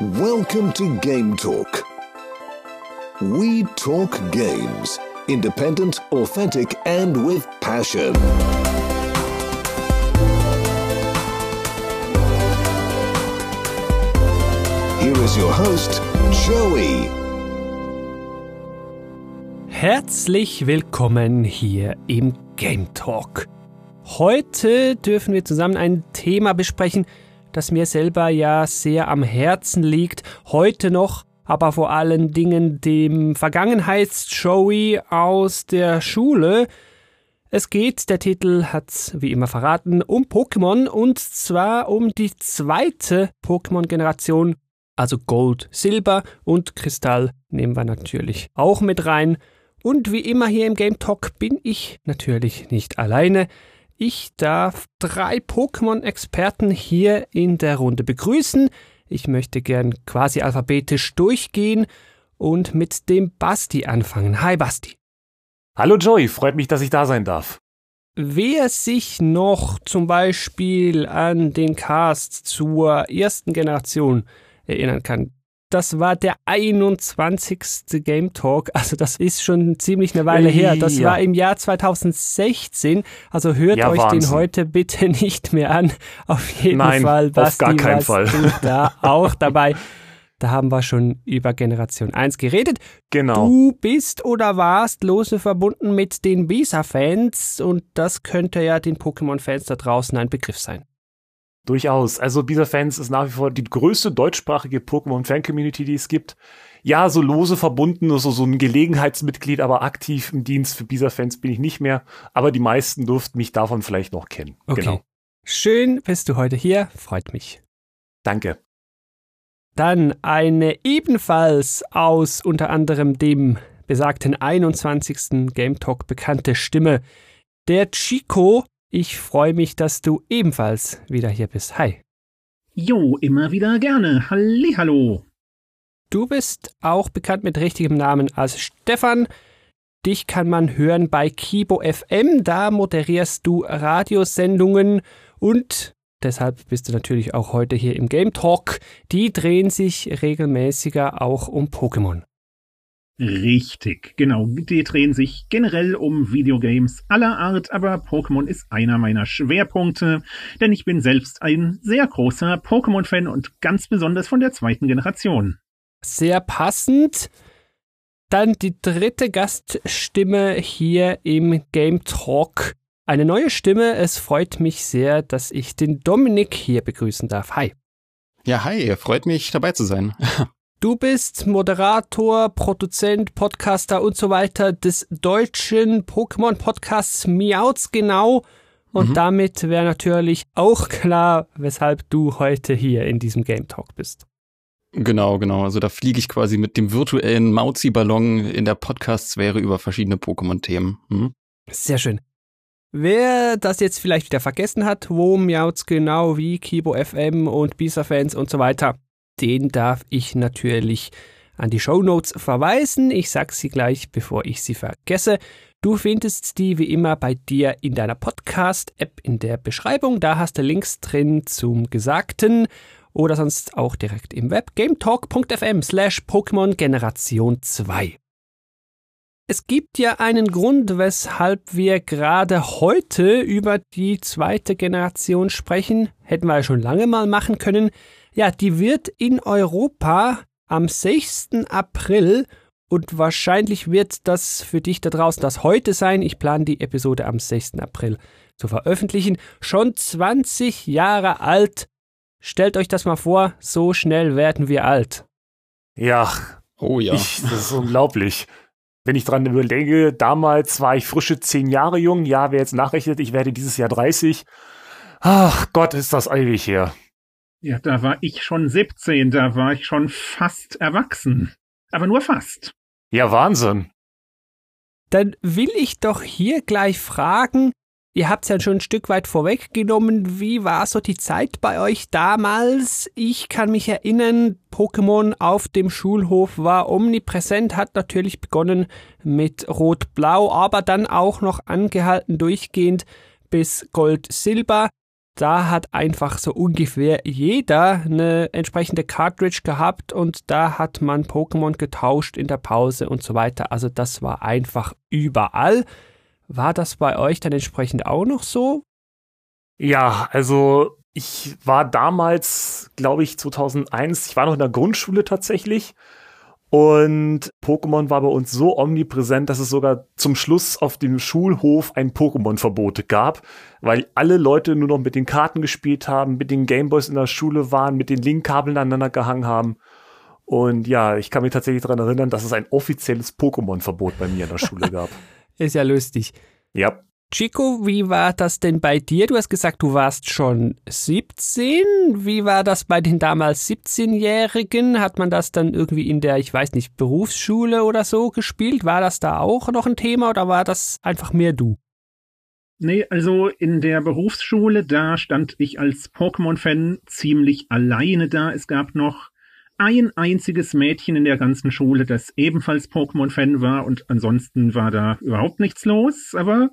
Welcome to Game Talk. We talk games. Independent, authentic, and with passion. Here is your host, Joey. Herzlich willkommen hier im Game Talk. Heute dürfen wir zusammen ein Thema besprechen, das mir selber ja sehr am Herzen liegt. Heute noch, aber vor allen Dingen dem Vergangenheits-Joey aus der Schule. Es geht, der Titel hat's wie immer verraten, um Pokémon und zwar um die zweite Pokémon-Generation, also Gold, Silber und Kristall nehmen wir natürlich auch mit rein. Und wie immer hier im Game Talk bin ich natürlich nicht alleine. Ich darf drei Pokémon-Experten hier in der Runde begrüßen. Ich möchte gern quasi alphabetisch durchgehen und mit dem Basti anfangen. Hi Basti. Hallo Joey, freut mich, dass ich da sein darf. Wer sich noch zum Beispiel an den Cast zur ersten Generation erinnern kann, das war der 21. Game Talk. Also das ist schon ziemlich eine Weile her. Das Ja. war im Jahr 2016. Also hört Ja, euch den Wahnsinn. heute bitte nicht mehr an. Auf jeden Nein, Fall. auf Basti, gar keinen Fall. Da auch dabei. Da haben wir schon über Generation 1 geredet. Genau. Du bist oder warst lose verbunden mit den Bisa-Fans und das könnte ja den Pokémon-Fans da draußen ein Begriff sein. Durchaus. Also Bisa-Fans ist nach wie vor die größte deutschsprachige Pokémon-Fan-Community, die es gibt. Ja, so lose verbunden, so, so ein Gelegenheitsmitglied, aber aktiv im Dienst für Bisa-Fans bin ich nicht mehr. Aber die meisten durften mich davon vielleicht noch kennen. Okay. Genau. Schön bist du heute hier, freut mich. Danke. Dann eine ebenfalls aus unter anderem dem besagten 21. Game Talk bekannte Stimme, der Chico. Ich freue mich, dass du ebenfalls wieder hier bist. Hi. Jo, immer wieder gerne. Hallihallo. Du bist auch bekannt mit richtigem Namen als Stefan. Dich kann man hören bei Kibo FM. Da moderierst du Radiosendungen und deshalb bist du natürlich auch heute hier im Game Talk. Die drehen sich regelmäßiger auch um Pokémon. Richtig, genau. Die drehen sich generell um Videogames aller Art, aber Pokémon ist einer meiner Schwerpunkte, denn ich bin selbst ein sehr großer Pokémon-Fan und ganz besonders von der zweiten Generation. Sehr passend. Dann die dritte Gaststimme hier im Game Talk. Eine neue Stimme. Es freut mich sehr, dass ich den Dominik hier begrüßen darf. Hi. Ja, hi, freut mich dabei zu sein. Du bist Moderator, Produzent, Podcaster und so weiter des deutschen Pokémon-Podcasts Miauts genau. Und Mhm. damit wäre natürlich auch klar, weshalb du heute hier in diesem Game Talk bist. Genau, genau. Also da fliege ich quasi mit dem virtuellen Mauzi-Ballon in der Podcast-Sphäre über verschiedene Pokémon-Themen. Hm? Sehr schön. Wer das jetzt vielleicht wieder vergessen hat, wo Miauts genau wie Kibo FM und Bisa-Fans und so weiter, den darf ich natürlich an die Shownotes verweisen. Ich sag sie gleich, bevor ich sie vergesse. Du findest die wie immer bei dir in deiner Podcast-App in der Beschreibung. Da hast du Links drin zum Gesagten oder sonst auch direkt im Web gametalk.fm slash Pokémon Generation 2. Es gibt ja einen Grund, weshalb wir gerade heute über die zweite Generation sprechen. Hätten wir ja schon lange mal machen können. Ja, die wird in Europa am 6. April und wahrscheinlich wird das für dich da draußen das heute sein. Ich plane die Episode am 6. April zu veröffentlichen. Schon 20 Jahre alt. Stellt euch das mal vor, so schnell werden wir alt. Ja, Oh ja. ich, das ist unglaublich. Wenn ich dran überlege, damals war ich frische zehn Jahre jung. Ja, wer jetzt nachrechnet, ich werde dieses Jahr 30. Ach Gott, ist das ewig her. Ja, da war ich schon 17, da war ich schon fast erwachsen. Aber nur fast. Ja, Wahnsinn. Dann will ich doch hier gleich fragen, ihr habt es ja schon ein Stück weit vorweggenommen, wie war so die Zeit bei euch damals? Ich kann mich erinnern, Pokémon auf dem Schulhof war omnipräsent, hat natürlich begonnen mit Rot-Blau, aber dann auch noch angehalten durchgehend bis Gold-Silber. Da hat einfach so ungefähr jeder eine entsprechende Cartridge gehabt und da hat man Pokémon getauscht in der Pause und so weiter. Also das war einfach überall. War das bei euch dann entsprechend auch noch so? Ja, also ich war damals, glaube ich, 2001, ich war noch in der Grundschule tatsächlich. Und Pokémon war bei uns so omnipräsent, dass es sogar zum Schluss auf dem Schulhof ein Pokémon-Verbot gab, weil alle Leute nur noch mit den Karten gespielt haben, mit den Gameboys in der Schule waren, mit den Linkkabeln aneinander gehangen haben. Und ja, ich kann mich tatsächlich daran erinnern, dass es ein offizielles Pokémon-Verbot bei mir in der Schule gab. Ist ja lustig. Ja. Chico, wie war das denn bei dir? Du hast gesagt, du warst schon 17. Wie war das bei den damals 17-Jährigen? Hat man das dann irgendwie in der, ich weiß nicht, Berufsschule oder so gespielt? War das da auch noch ein Thema oder war das einfach mehr du? Nee, also in der Berufsschule, da stand ich als Pokémon-Fan ziemlich alleine da. Es gab noch ein einziges Mädchen in der ganzen Schule, das ebenfalls Pokémon-Fan war und ansonsten war da überhaupt nichts los. Aber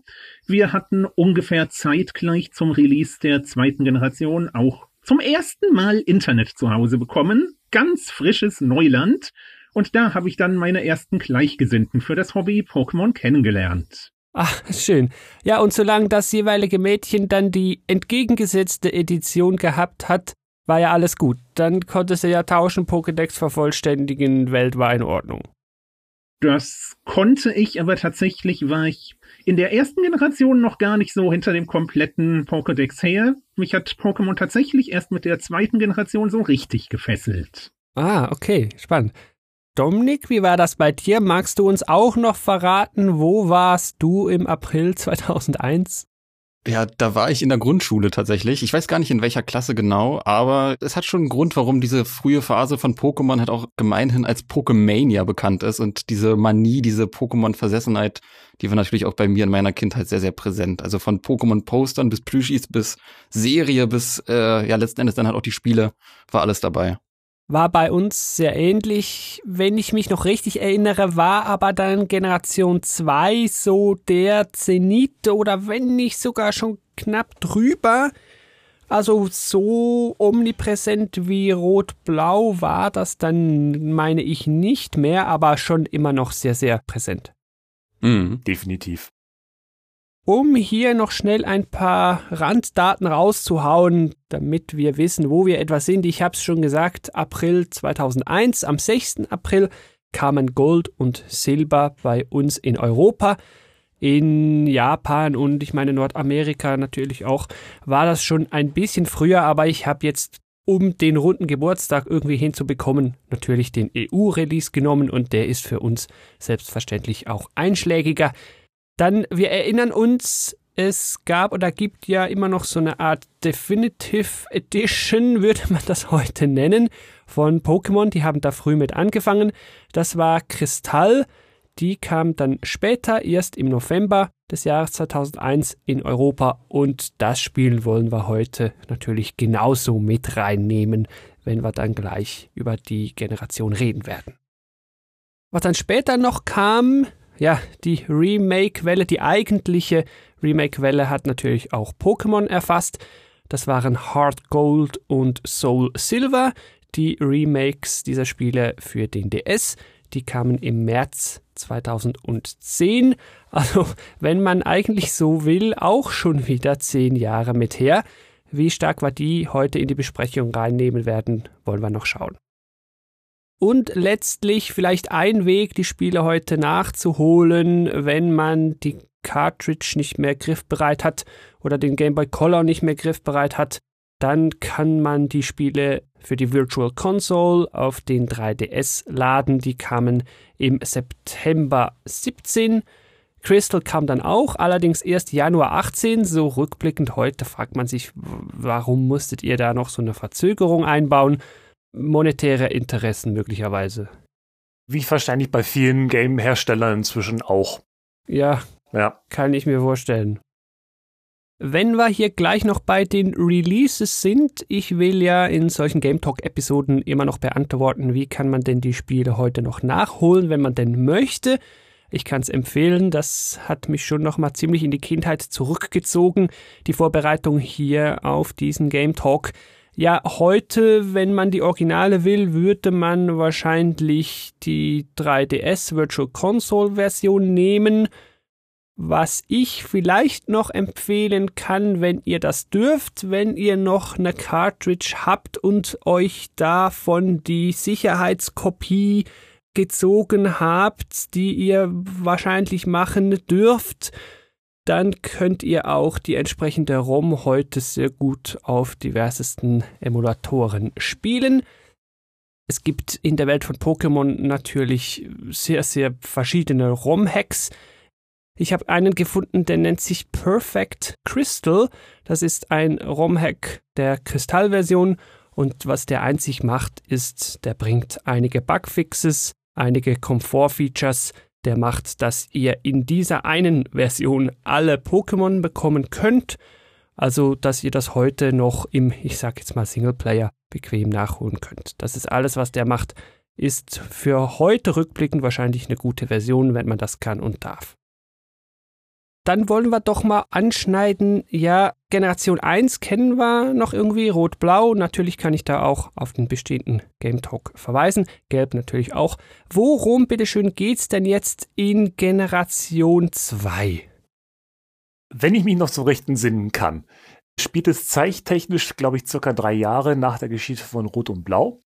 wir hatten ungefähr zeitgleich zum Release der zweiten Generation auch zum ersten Mal Internet zu Hause bekommen. Ganz frisches Neuland. Und da habe ich dann meine ersten Gleichgesinnten für das Hobby Pokémon kennengelernt. Ach, schön. Ja, und solange das jeweilige Mädchen dann die entgegengesetzte Edition gehabt hat, war ja alles gut. Dann konntest du ja tauschen, Pokédex vervollständigen, Welt war in Ordnung. Das konnte ich, aber tatsächlich war ich in der ersten Generation noch gar nicht so hinter dem kompletten Pokédex her. Mich hat Pokémon tatsächlich erst mit der zweiten Generation so richtig gefesselt. Ah, okay, spannend. Dominik, wie war das bei dir? Magst du uns auch noch verraten, wo warst du im April 2001? Ja, da war ich in der Grundschule tatsächlich. Ich weiß gar nicht in welcher Klasse genau, aber es hat schon einen Grund, warum diese frühe Phase von Pokémon halt auch gemeinhin als Pokémania bekannt ist und diese Manie, diese Pokémon-Versessenheit, die war natürlich auch bei mir in meiner Kindheit sehr, sehr präsent. Also von Pokémon-Postern bis Plüschis bis Serie bis, äh, ja, letzten Endes dann halt auch die Spiele, war alles dabei war bei uns sehr ähnlich. Wenn ich mich noch richtig erinnere, war aber dann Generation 2 so der Zenit oder wenn nicht sogar schon knapp drüber. Also so omnipräsent wie Rot-Blau war das dann, meine ich, nicht mehr, aber schon immer noch sehr, sehr präsent. Mhm, definitiv. Um hier noch schnell ein paar Randdaten rauszuhauen, damit wir wissen, wo wir etwa sind. Ich habe es schon gesagt, April 2001, am 6. April kamen Gold und Silber bei uns in Europa. In Japan und ich meine Nordamerika natürlich auch war das schon ein bisschen früher, aber ich habe jetzt um den runden Geburtstag irgendwie hinzubekommen, natürlich den EU-Release genommen und der ist für uns selbstverständlich auch einschlägiger. Dann, wir erinnern uns, es gab oder gibt ja immer noch so eine Art Definitive Edition, würde man das heute nennen, von Pokémon. Die haben da früh mit angefangen. Das war Kristall. Die kam dann später, erst im November des Jahres 2001 in Europa. Und das Spiel wollen wir heute natürlich genauso mit reinnehmen, wenn wir dann gleich über die Generation reden werden. Was dann später noch kam, ja, die Remake-Welle, die eigentliche Remake-Welle hat natürlich auch Pokémon erfasst. Das waren Heart Gold und Soul Silver, die Remakes dieser Spiele für den DS. Die kamen im März 2010. Also, wenn man eigentlich so will, auch schon wieder zehn Jahre mit her. Wie stark wir die heute in die Besprechung reinnehmen werden, wollen wir noch schauen. Und letztlich vielleicht ein Weg, die Spiele heute nachzuholen, wenn man die Cartridge nicht mehr griffbereit hat oder den Game Boy Color nicht mehr griffbereit hat, dann kann man die Spiele für die Virtual Console auf den 3DS laden. Die kamen im September 17. Crystal kam dann auch, allerdings erst Januar 18. So rückblickend heute fragt man sich, warum musstet ihr da noch so eine Verzögerung einbauen? Monetäre Interessen möglicherweise. Wie wahrscheinlich bei vielen Game-Herstellern inzwischen auch. Ja, ja, kann ich mir vorstellen. Wenn wir hier gleich noch bei den Releases sind, ich will ja in solchen Game Talk-Episoden immer noch beantworten, wie kann man denn die Spiele heute noch nachholen, wenn man denn möchte. Ich kann es empfehlen, das hat mich schon noch mal ziemlich in die Kindheit zurückgezogen, die Vorbereitung hier auf diesen Game Talk. Ja, heute, wenn man die Originale will, würde man wahrscheinlich die 3DS Virtual Console Version nehmen. Was ich vielleicht noch empfehlen kann, wenn ihr das dürft, wenn ihr noch eine Cartridge habt und euch davon die Sicherheitskopie gezogen habt, die ihr wahrscheinlich machen dürft, dann könnt ihr auch die entsprechende ROM heute sehr gut auf diversesten Emulatoren spielen. Es gibt in der Welt von Pokémon natürlich sehr, sehr verschiedene ROM-Hacks. Ich habe einen gefunden, der nennt sich Perfect Crystal. Das ist ein ROM-Hack der Kristallversion und was der einzig macht, ist, der bringt einige Bugfixes, einige Komfortfeatures, der macht, dass ihr in dieser einen Version alle Pokémon bekommen könnt, also dass ihr das heute noch im, ich sag jetzt mal Singleplayer bequem nachholen könnt. Das ist alles, was der macht, ist für heute rückblickend wahrscheinlich eine gute Version, wenn man das kann und darf. Dann wollen wir doch mal anschneiden, ja, Generation 1 kennen wir noch irgendwie, Rot-Blau, natürlich kann ich da auch auf den bestehenden Game Talk verweisen, Gelb natürlich auch. Worum bitteschön geht's denn jetzt in Generation 2? Wenn ich mich noch zum rechten sinnen kann, spielt es zeichtechnisch, glaube ich, circa drei Jahre nach der Geschichte von Rot und Blau.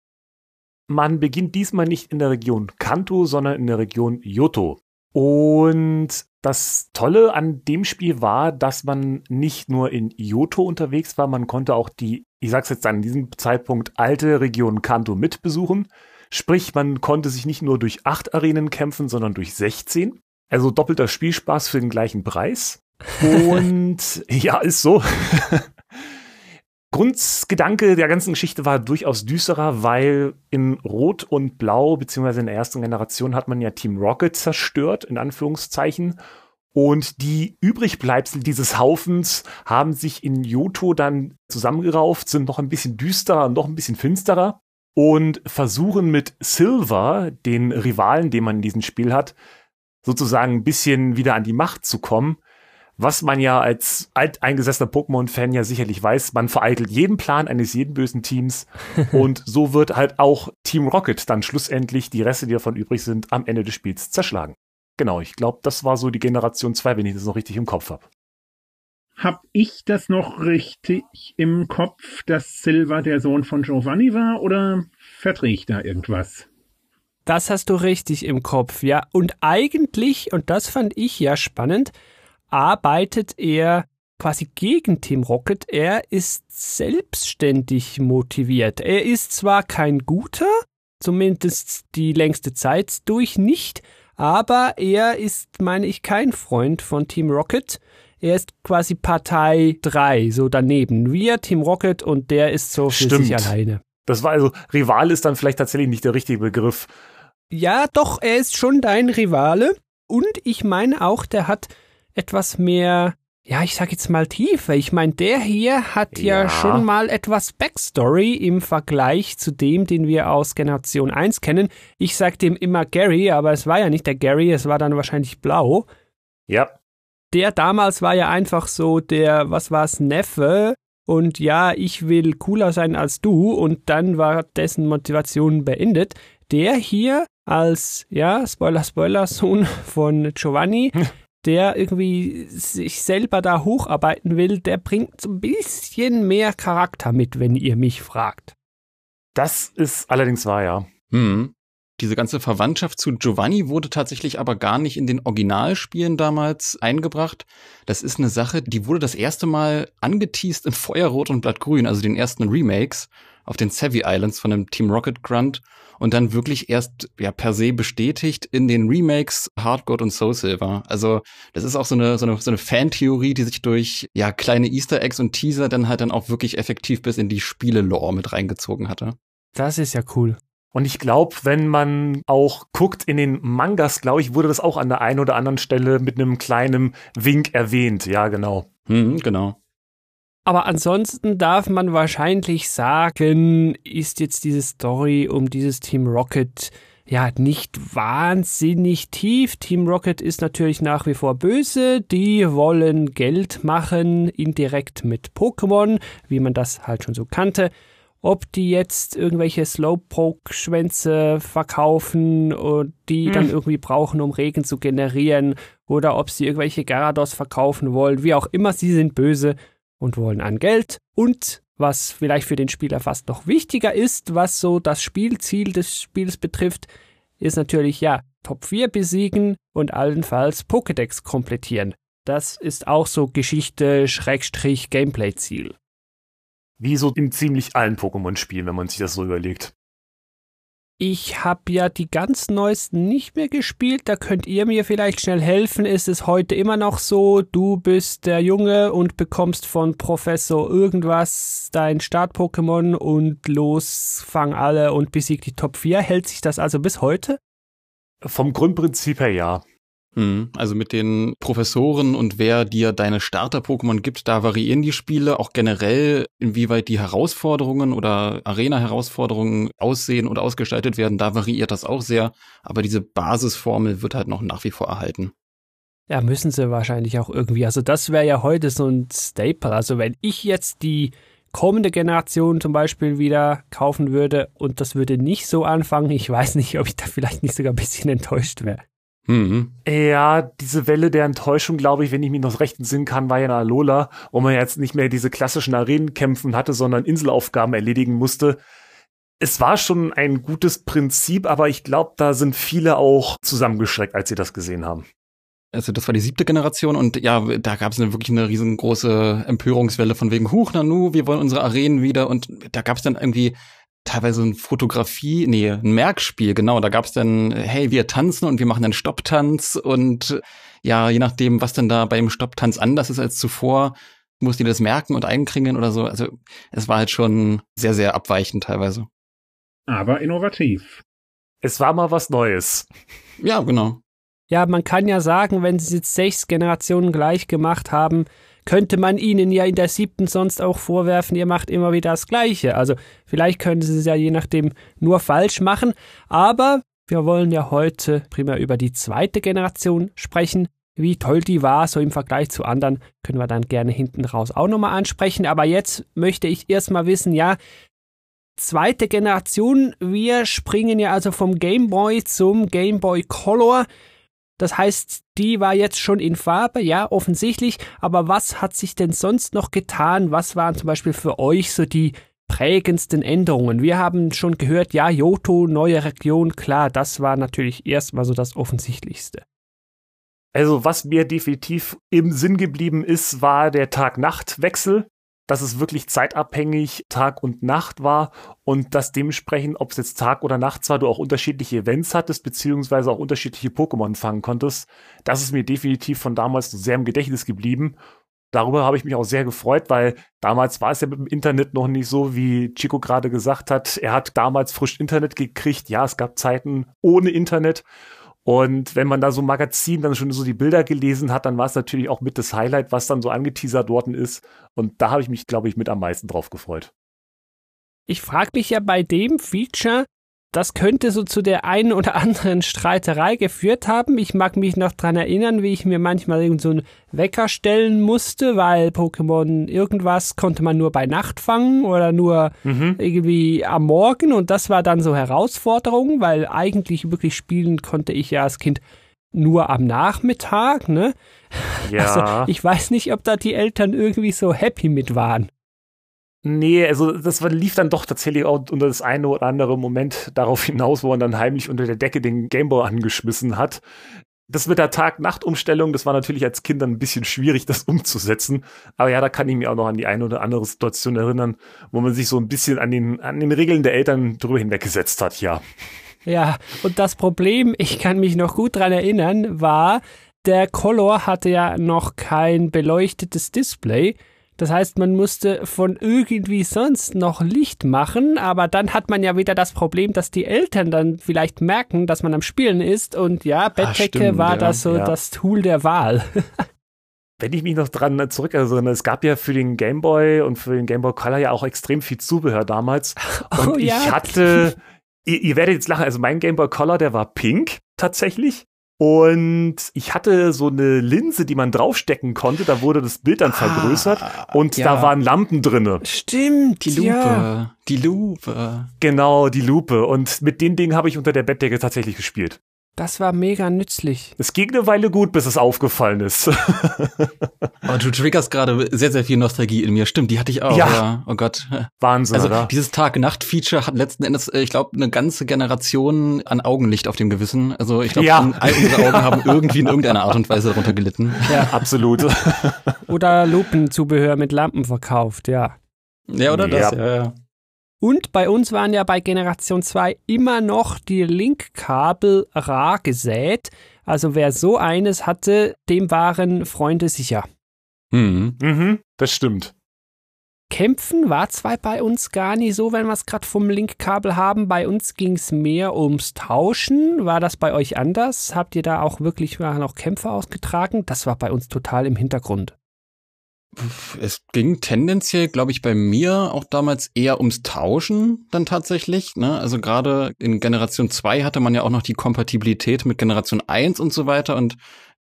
Man beginnt diesmal nicht in der Region Kanto, sondern in der Region Yoto. Und das Tolle an dem Spiel war, dass man nicht nur in Yoto unterwegs war, man konnte auch die, ich sag's jetzt an diesem Zeitpunkt, alte Region Kanto mitbesuchen. Sprich, man konnte sich nicht nur durch acht Arenen kämpfen, sondern durch 16. Also doppelter Spielspaß für den gleichen Preis. Und ja, ist so. Grundgedanke der ganzen Geschichte war durchaus düsterer, weil in Rot und Blau, beziehungsweise in der ersten Generation, hat man ja Team Rocket zerstört, in Anführungszeichen. Und die Übrigbleibsel dieses Haufens haben sich in Yoto dann zusammengerauft, sind noch ein bisschen düsterer und noch ein bisschen finsterer und versuchen mit Silver, den Rivalen, den man in diesem Spiel hat, sozusagen ein bisschen wieder an die Macht zu kommen was man ja als alteingesessener Pokémon-Fan ja sicherlich weiß, man vereitelt jeden Plan eines jeden bösen Teams und so wird halt auch Team Rocket dann schlussendlich die Reste, die davon übrig sind, am Ende des Spiels zerschlagen. Genau, ich glaube, das war so die Generation 2, wenn ich das noch richtig im Kopf habe. Hab ich das noch richtig im Kopf, dass Silva der Sohn von Giovanni war oder verdrehe ich da irgendwas? Das hast du richtig im Kopf, ja. Und eigentlich, und das fand ich ja spannend, arbeitet er quasi gegen Team Rocket. Er ist selbstständig motiviert. Er ist zwar kein guter, zumindest die längste Zeit durch nicht, aber er ist, meine ich, kein Freund von Team Rocket. Er ist quasi Partei 3, so daneben. Wir, Team Rocket, und der ist so für Stimmt. sich alleine. Das war also, Rival ist dann vielleicht tatsächlich nicht der richtige Begriff. Ja, doch, er ist schon dein Rivale. Und ich meine auch, der hat etwas mehr, ja, ich sag jetzt mal Tiefe. Ich meine, der hier hat ja. Ja. schon mal etwas Backstory im Vergleich zu dem, den wir aus Generation 1 kennen. Ich sag dem immer Gary, aber es war ja nicht der Gary, es war dann wahrscheinlich blau. Ja, Der damals war ja einfach so der, was war's, Neffe. Und ja, ich will cooler sein als du. Und dann war dessen Motivation beendet. Der hier als, ja, Spoiler, Spoiler, Sohn von Giovanni, der irgendwie sich selber da hocharbeiten will, der bringt so ein bisschen mehr Charakter mit, wenn ihr mich fragt. das ist allerdings wahr, ja. Hm. Diese ganze Verwandtschaft zu Giovanni wurde tatsächlich aber gar nicht in den Originalspielen damals eingebracht. Das ist eine Sache, die wurde das erste Mal angeteased in Feuerrot und Blattgrün, also den ersten Remakes auf den Savvy Islands von dem Team Rocket Grunt und dann wirklich erst ja per se bestätigt in den Remakes Hard Gold und Soul Silver. Also das ist auch so eine so eine, so eine Fantheorie, die sich durch ja kleine Easter Eggs und Teaser dann halt dann auch wirklich effektiv bis in die Spiele-Lore mit reingezogen hatte. Das ist ja cool. Und ich glaube, wenn man auch guckt in den Mangas, glaube ich, wurde das auch an der einen oder anderen Stelle mit einem kleinen Wink erwähnt. Ja, genau. Hm, genau. Aber ansonsten darf man wahrscheinlich sagen, ist jetzt diese Story um dieses Team Rocket ja nicht wahnsinnig tief. Team Rocket ist natürlich nach wie vor böse. Die wollen Geld machen, indirekt mit Pokémon, wie man das halt schon so kannte. Ob die jetzt irgendwelche Slowpoke-Schwänze verkaufen und die hm. dann irgendwie brauchen, um Regen zu generieren, oder ob sie irgendwelche Garados verkaufen wollen, wie auch immer, sie sind böse und wollen an Geld und was vielleicht für den Spieler fast noch wichtiger ist, was so das Spielziel des Spiels betrifft, ist natürlich ja Top 4 besiegen und allenfalls Pokédex komplettieren. Das ist auch so Geschichte Schrägstrich Gameplay Ziel. Wie so in ziemlich allen Pokémon-Spielen, wenn man sich das so überlegt. Ich habe ja die ganz neuesten nicht mehr gespielt. Da könnt ihr mir vielleicht schnell helfen. Ist es heute immer noch so, du bist der Junge und bekommst von Professor irgendwas dein Start-Pokémon und los, fang alle und besieg die Top 4. Hält sich das also bis heute? Vom Grundprinzip her ja. Mhm. Also mit den Professoren und wer dir deine Starter-Pokémon gibt, da variieren die Spiele auch generell, inwieweit die Herausforderungen oder Arena-Herausforderungen aussehen oder ausgestaltet werden. Da variiert das auch sehr, aber diese Basisformel wird halt noch nach wie vor erhalten. Ja, müssen sie wahrscheinlich auch irgendwie. Also das wäre ja heute so ein Staple. Also wenn ich jetzt die kommende Generation zum Beispiel wieder kaufen würde und das würde nicht so anfangen, ich weiß nicht, ob ich da vielleicht nicht sogar ein bisschen enttäuscht wäre. Mhm. Ja, diese Welle der Enttäuschung, glaube ich, wenn ich mich noch recht entsinnen kann, war ja in Alola, wo man jetzt nicht mehr diese klassischen Arenenkämpfen hatte, sondern Inselaufgaben erledigen musste. Es war schon ein gutes Prinzip, aber ich glaube, da sind viele auch zusammengeschreckt, als sie das gesehen haben. Also das war die siebte Generation und ja, da gab es wirklich eine riesengroße Empörungswelle von wegen Huch, Nanu, wir wollen unsere Arenen wieder und da gab es dann irgendwie teilweise ein Fotografie, nee, ein Merkspiel, genau. Da gab es dann, hey, wir tanzen und wir machen einen Stopptanz und ja, je nachdem, was dann da beim Stopptanz anders ist als zuvor, musst du das merken und einkringeln oder so. Also es war halt schon sehr, sehr abweichend teilweise. Aber innovativ. Es war mal was Neues. Ja, genau. Ja, man kann ja sagen, wenn sie jetzt sechs Generationen gleich gemacht haben, könnte man ihnen ja in der siebten sonst auch vorwerfen, ihr macht immer wieder das Gleiche. Also vielleicht können sie es ja je nachdem nur falsch machen, aber wir wollen ja heute primär über die zweite Generation sprechen. Wie toll die war, so im Vergleich zu anderen, können wir dann gerne hinten raus auch nochmal ansprechen. Aber jetzt möchte ich erstmal wissen, ja, zweite Generation, wir springen ja also vom Game Boy zum Game Boy Color. Das heißt, die war jetzt schon in Farbe, ja, offensichtlich. Aber was hat sich denn sonst noch getan? Was waren zum Beispiel für euch so die prägendsten Änderungen? Wir haben schon gehört, ja, Yoto, neue Region, klar, das war natürlich erstmal so das Offensichtlichste. Also, was mir definitiv im Sinn geblieben ist, war der Tag-Nacht-Wechsel dass es wirklich zeitabhängig Tag und Nacht war und dass dementsprechend, ob es jetzt Tag oder Nacht war, du auch unterschiedliche Events hattest, beziehungsweise auch unterschiedliche Pokémon fangen konntest. Das ist mir definitiv von damals sehr im Gedächtnis geblieben. Darüber habe ich mich auch sehr gefreut, weil damals war es ja mit dem Internet noch nicht so, wie Chico gerade gesagt hat. Er hat damals frisch Internet gekriegt. Ja, es gab Zeiten ohne Internet und wenn man da so ein Magazin dann schon so die Bilder gelesen hat, dann war es natürlich auch mit das Highlight, was dann so angeteasert worden ist. Und da habe ich mich, glaube ich, mit am meisten drauf gefreut. Ich frage mich ja bei dem Feature, das könnte so zu der einen oder anderen Streiterei geführt haben. Ich mag mich noch dran erinnern, wie ich mir manchmal irgend so einen Wecker stellen musste, weil Pokémon irgendwas konnte man nur bei Nacht fangen oder nur mhm. irgendwie am Morgen und das war dann so Herausforderung, weil eigentlich wirklich spielen konnte ich ja als Kind nur am Nachmittag, ne? Ja. Also ich weiß nicht, ob da die Eltern irgendwie so happy mit waren. Nee, also das lief dann doch tatsächlich auch unter das eine oder andere Moment darauf hinaus, wo man dann heimlich unter der Decke den Gameboy angeschmissen hat. Das mit der Tag-Nacht-Umstellung, das war natürlich als Kind dann ein bisschen schwierig, das umzusetzen. Aber ja, da kann ich mich auch noch an die eine oder andere Situation erinnern, wo man sich so ein bisschen an den, an den Regeln der Eltern drüber hinweggesetzt hat, ja. Ja, und das Problem, ich kann mich noch gut dran erinnern, war, der Color hatte ja noch kein beleuchtetes Display. Das heißt, man musste von irgendwie sonst noch Licht machen, aber dann hat man ja wieder das Problem, dass die Eltern dann vielleicht merken, dass man am Spielen ist und ja, Bettdecke ah, war ja, das so ja. das Tool der Wahl. Wenn ich mich noch dran zurückerinnere, es gab ja für den Game Boy und für den Game Boy Color ja auch extrem viel Zubehör damals. Oh, und ich ja. hatte Ihr, ihr werdet jetzt lachen, also mein Game Boy Color, der war pink tatsächlich. Und ich hatte so eine Linse, die man draufstecken konnte, da wurde das Bild dann vergrößert und ja. da waren Lampen drinne. Stimmt, Die Lupe, Ja. die Lupe. Genau, die Lupe. Und mit den Dingen habe ich unter der Bettdecke tatsächlich gespielt. Das war mega nützlich. Es ging eine Weile gut, bis es aufgefallen ist. Oh, du triggerst gerade sehr, sehr viel Nostalgie in mir. Stimmt, die hatte ich auch. Ja. Ja. Oh Gott. Wahnsinn, Also oder? dieses Tag-Nacht-Feature hat letzten Endes, äh, ich glaube, eine ganze Generation an Augenlicht auf dem Gewissen. Also ich glaube, Ja. all unsere Augen haben irgendwie in irgendeiner Art und Weise darunter gelitten. Ja, absolut. Oder Lupenzubehör mit Lampen verkauft, ja. Ja, oder das? Ja. Ja, ja. Und bei uns waren ja bei Generation 2 immer noch die Linkkabel rar gesät. Also wer so eines hatte, dem waren Freunde sicher. Hm. mhm, das stimmt. Kämpfen war zwar bei uns gar nicht so, wenn wir es gerade vom Linkkabel haben. Bei uns ging es mehr ums Tauschen. War das bei euch anders? Habt ihr da auch wirklich mal noch Kämpfe ausgetragen? Das war bei uns total im Hintergrund. Es ging tendenziell, glaube ich, bei mir auch damals eher ums Tauschen dann tatsächlich. Ne? Also gerade in Generation 2 hatte man ja auch noch die Kompatibilität mit Generation 1 und so weiter und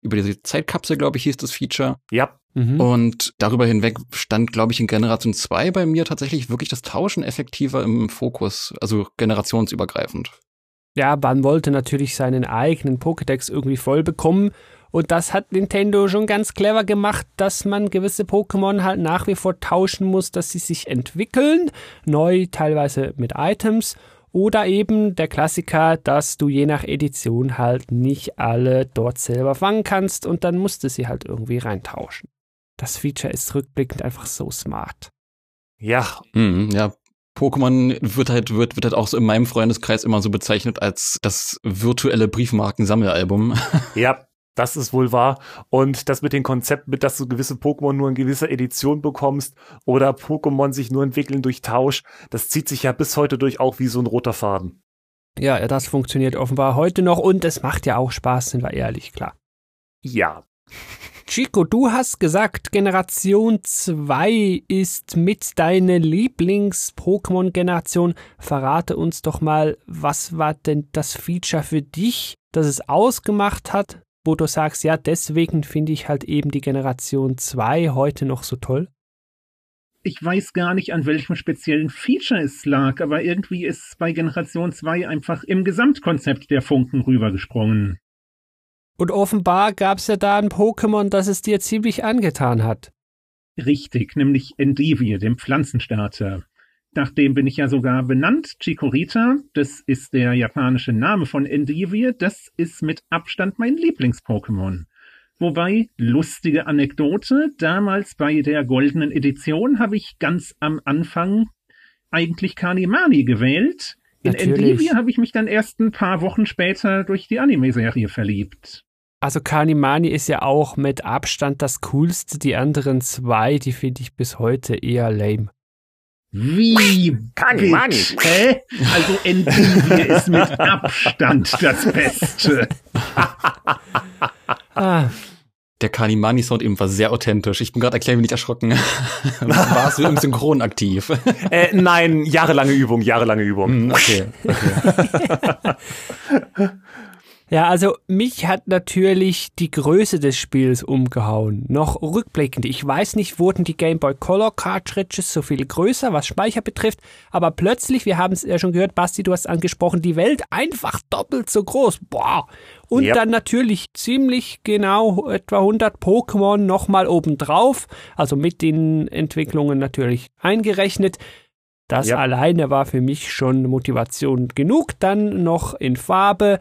über diese Zeitkapsel, glaube ich, hieß das Feature. Ja, Mhm. Und darüber hinweg stand, glaube ich, in Generation 2 bei mir tatsächlich wirklich das Tauschen effektiver im Fokus, also generationsübergreifend. Ja, man wollte natürlich seinen eigenen Pokédex irgendwie voll bekommen. Und das hat Nintendo schon ganz clever gemacht, dass man gewisse Pokémon halt nach wie vor tauschen muss, dass sie sich entwickeln. Neu, teilweise mit Items. Oder eben der Klassiker, dass du je nach Edition halt nicht alle dort selber fangen kannst und dann musst du sie halt irgendwie reintauschen. Das Feature ist rückblickend einfach so smart. ja, Mhm, ja. Pokémon wird halt, wird, wird halt auch so in meinem Freundeskreis immer so bezeichnet als das virtuelle Briefmarkensammelalbum. ja. Das ist wohl wahr. Und das mit dem Konzept, mit dass du gewisse Pokémon nur in gewisser Edition bekommst oder Pokémon sich nur entwickeln durch Tausch, das zieht sich ja bis heute durch auch wie so ein roter Faden. Ja, ja, das funktioniert offenbar heute noch und es macht ja auch Spaß, sind wir ehrlich, klar. Ja. Chico, du hast gesagt, Generation 2 ist mit deiner Lieblings-Pokémon-Generation. Verrate uns doch mal, was war denn das Feature für dich, das es ausgemacht hat, wo du sagst, ja, deswegen finde ich halt eben die Generation 2 heute noch so toll? Ich weiß gar nicht, an welchem speziellen Feature es lag, aber irgendwie ist bei Generation 2 einfach im Gesamtkonzept der Funken rübergesprungen. Und offenbar gab es ja da ein Pokémon, das es dir ziemlich angetan hat. Richtig, nämlich Endivie, dem Pflanzenstarter. Nach dem bin ich ja sogar benannt, Chikorita. Das ist der japanische Name von Endivie. Das ist mit Abstand mein Lieblings-Pokémon. Wobei, lustige Anekdote, damals bei der goldenen Edition habe ich ganz am Anfang eigentlich Kanimani gewählt. In. Endivie habe ich mich dann erst ein paar Wochen später durch die Anime-Serie verliebt. Also Kanimani ist ja auch mit Abstand das coolste. Die anderen zwei, die finde ich bis heute eher lame. Wie? Kanimani. bitte? Hä? Also Endivie ist mit Abstand das Beste. Ah, Der Kanimani-Sound eben war sehr authentisch. Ich bin gerade ein klein wenig erschrocken. Warst du im Synchron aktiv? Äh, nein, jahrelange Übung, jahrelange Übung. Hm, okay, okay. Ja, also mich hat natürlich die Größe des Spiels umgehauen. Noch rückblickend. Ich weiß nicht, wurden die Game Boy Color Cartridges so viel größer, was Speicher betrifft, aber plötzlich, wir haben es ja schon gehört, Basti, du hast angesprochen, die Welt einfach doppelt so groß. Boah. Und Yep. dann natürlich ziemlich genau etwa 100 Pokémon nochmal obendrauf, also mit den Entwicklungen natürlich eingerechnet. Das Yep. alleine war für mich schon Motivation genug. Dann noch in Farbe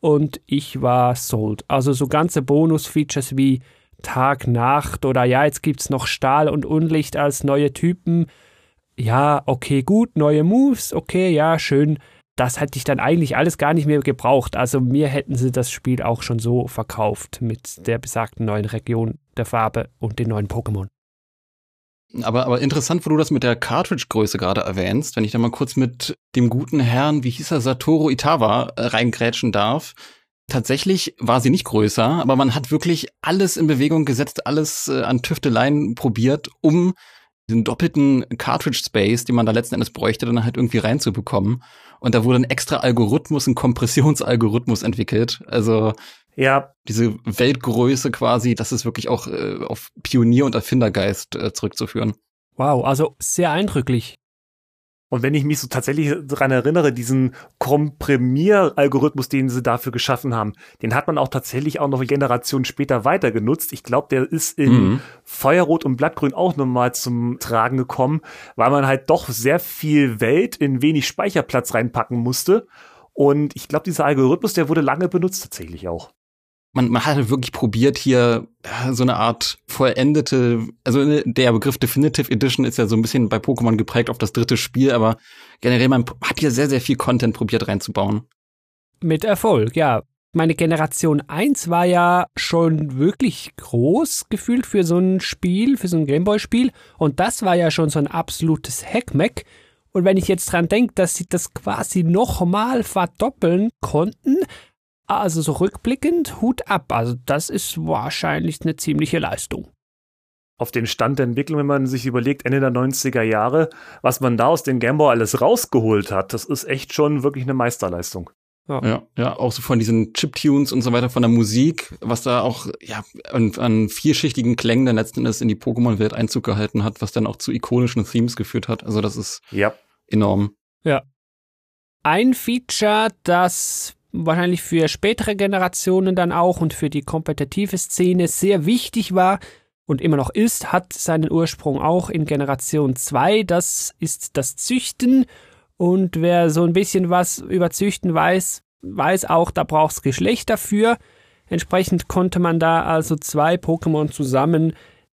und ich war sold. Also so ganze Bonus-Features wie Tag, Nacht oder ja, jetzt gibt's noch Stahl und Unlicht als neue Typen. Ja, okay, gut, neue Moves, okay, ja, schön. Das hätte ich dann eigentlich alles gar nicht mehr gebraucht. Also mir hätten sie das Spiel auch schon so verkauft mit der besagten neuen Region, der Farbe und den neuen Pokémon. Aber, aber interessant, wo du das mit der Cartridge-Größe gerade erwähnst, wenn ich da mal kurz mit dem guten Herrn, wie hieß er, Satoru Itawa, äh, reingrätschen darf. Tatsächlich war sie nicht größer, aber man hat wirklich alles in Bewegung gesetzt, alles äh, an Tüfteleien probiert, um den doppelten Cartridge-Space, den man da letzten Endes bräuchte, dann halt irgendwie reinzubekommen. Und da wurde ein extra Algorithmus, ein Kompressionsalgorithmus entwickelt. Also Ja, diese Weltgröße quasi, das ist wirklich auch äh, auf Pionier- und Erfindergeist äh, zurückzuführen. Wow, also sehr eindrücklich. Und wenn ich mich so tatsächlich daran erinnere, diesen Komprimieralgorithmus, den sie dafür geschaffen haben, den hat man auch tatsächlich auch noch Generationen später weiter genutzt. Ich glaube, der ist in Mhm. Feuerrot und Blattgrün auch nochmal zum Tragen gekommen, weil man halt doch sehr viel Welt in wenig Speicherplatz reinpacken musste. Und ich glaube, dieser Algorithmus, der wurde lange benutzt tatsächlich auch. Man, man hat halt wirklich probiert, hier äh, so eine Art vollendete, also ne, der Begriff Definitive Edition ist ja so ein bisschen bei Pokémon geprägt auf das dritte Spiel, aber generell, man hat hier sehr, sehr viel Content probiert reinzubauen. Mit Erfolg, ja. Meine Generation 1 war ja schon wirklich groß gefühlt für so ein Spiel, für so ein Gameboy-Spiel. Und das war ja schon so ein absolutes Hackmack. Und wenn ich jetzt dran denke, dass sie das quasi nochmal verdoppeln konnten, also so rückblickend, Hut ab. Also das ist wahrscheinlich eine ziemliche Leistung. auf den Stand der Entwicklung, wenn man sich überlegt, Ende der 90er Jahre, was man da aus dem Gameboy alles rausgeholt hat, das ist echt schon wirklich eine Meisterleistung. Ja, ja, auch so von diesen Chiptunes und so weiter, von der Musik, was da auch ja an, an vierschichtigen Klängen dann letzten Endes in die Pokémon-Welt Einzug gehalten hat, was dann auch zu ikonischen Themes geführt hat. Also das ist Ja. enorm. Ein Feature, das wahrscheinlich für spätere Generationen dann auch und für die kompetitive Szene sehr wichtig war und immer noch ist, hat seinen Ursprung auch in Generation 2. Das ist das Züchten. Und wer so ein bisschen was über Züchten weiß, weiß auch, da braucht es Geschlecht dafür. Entsprechend konnte man da also zwei Pokémon zusammen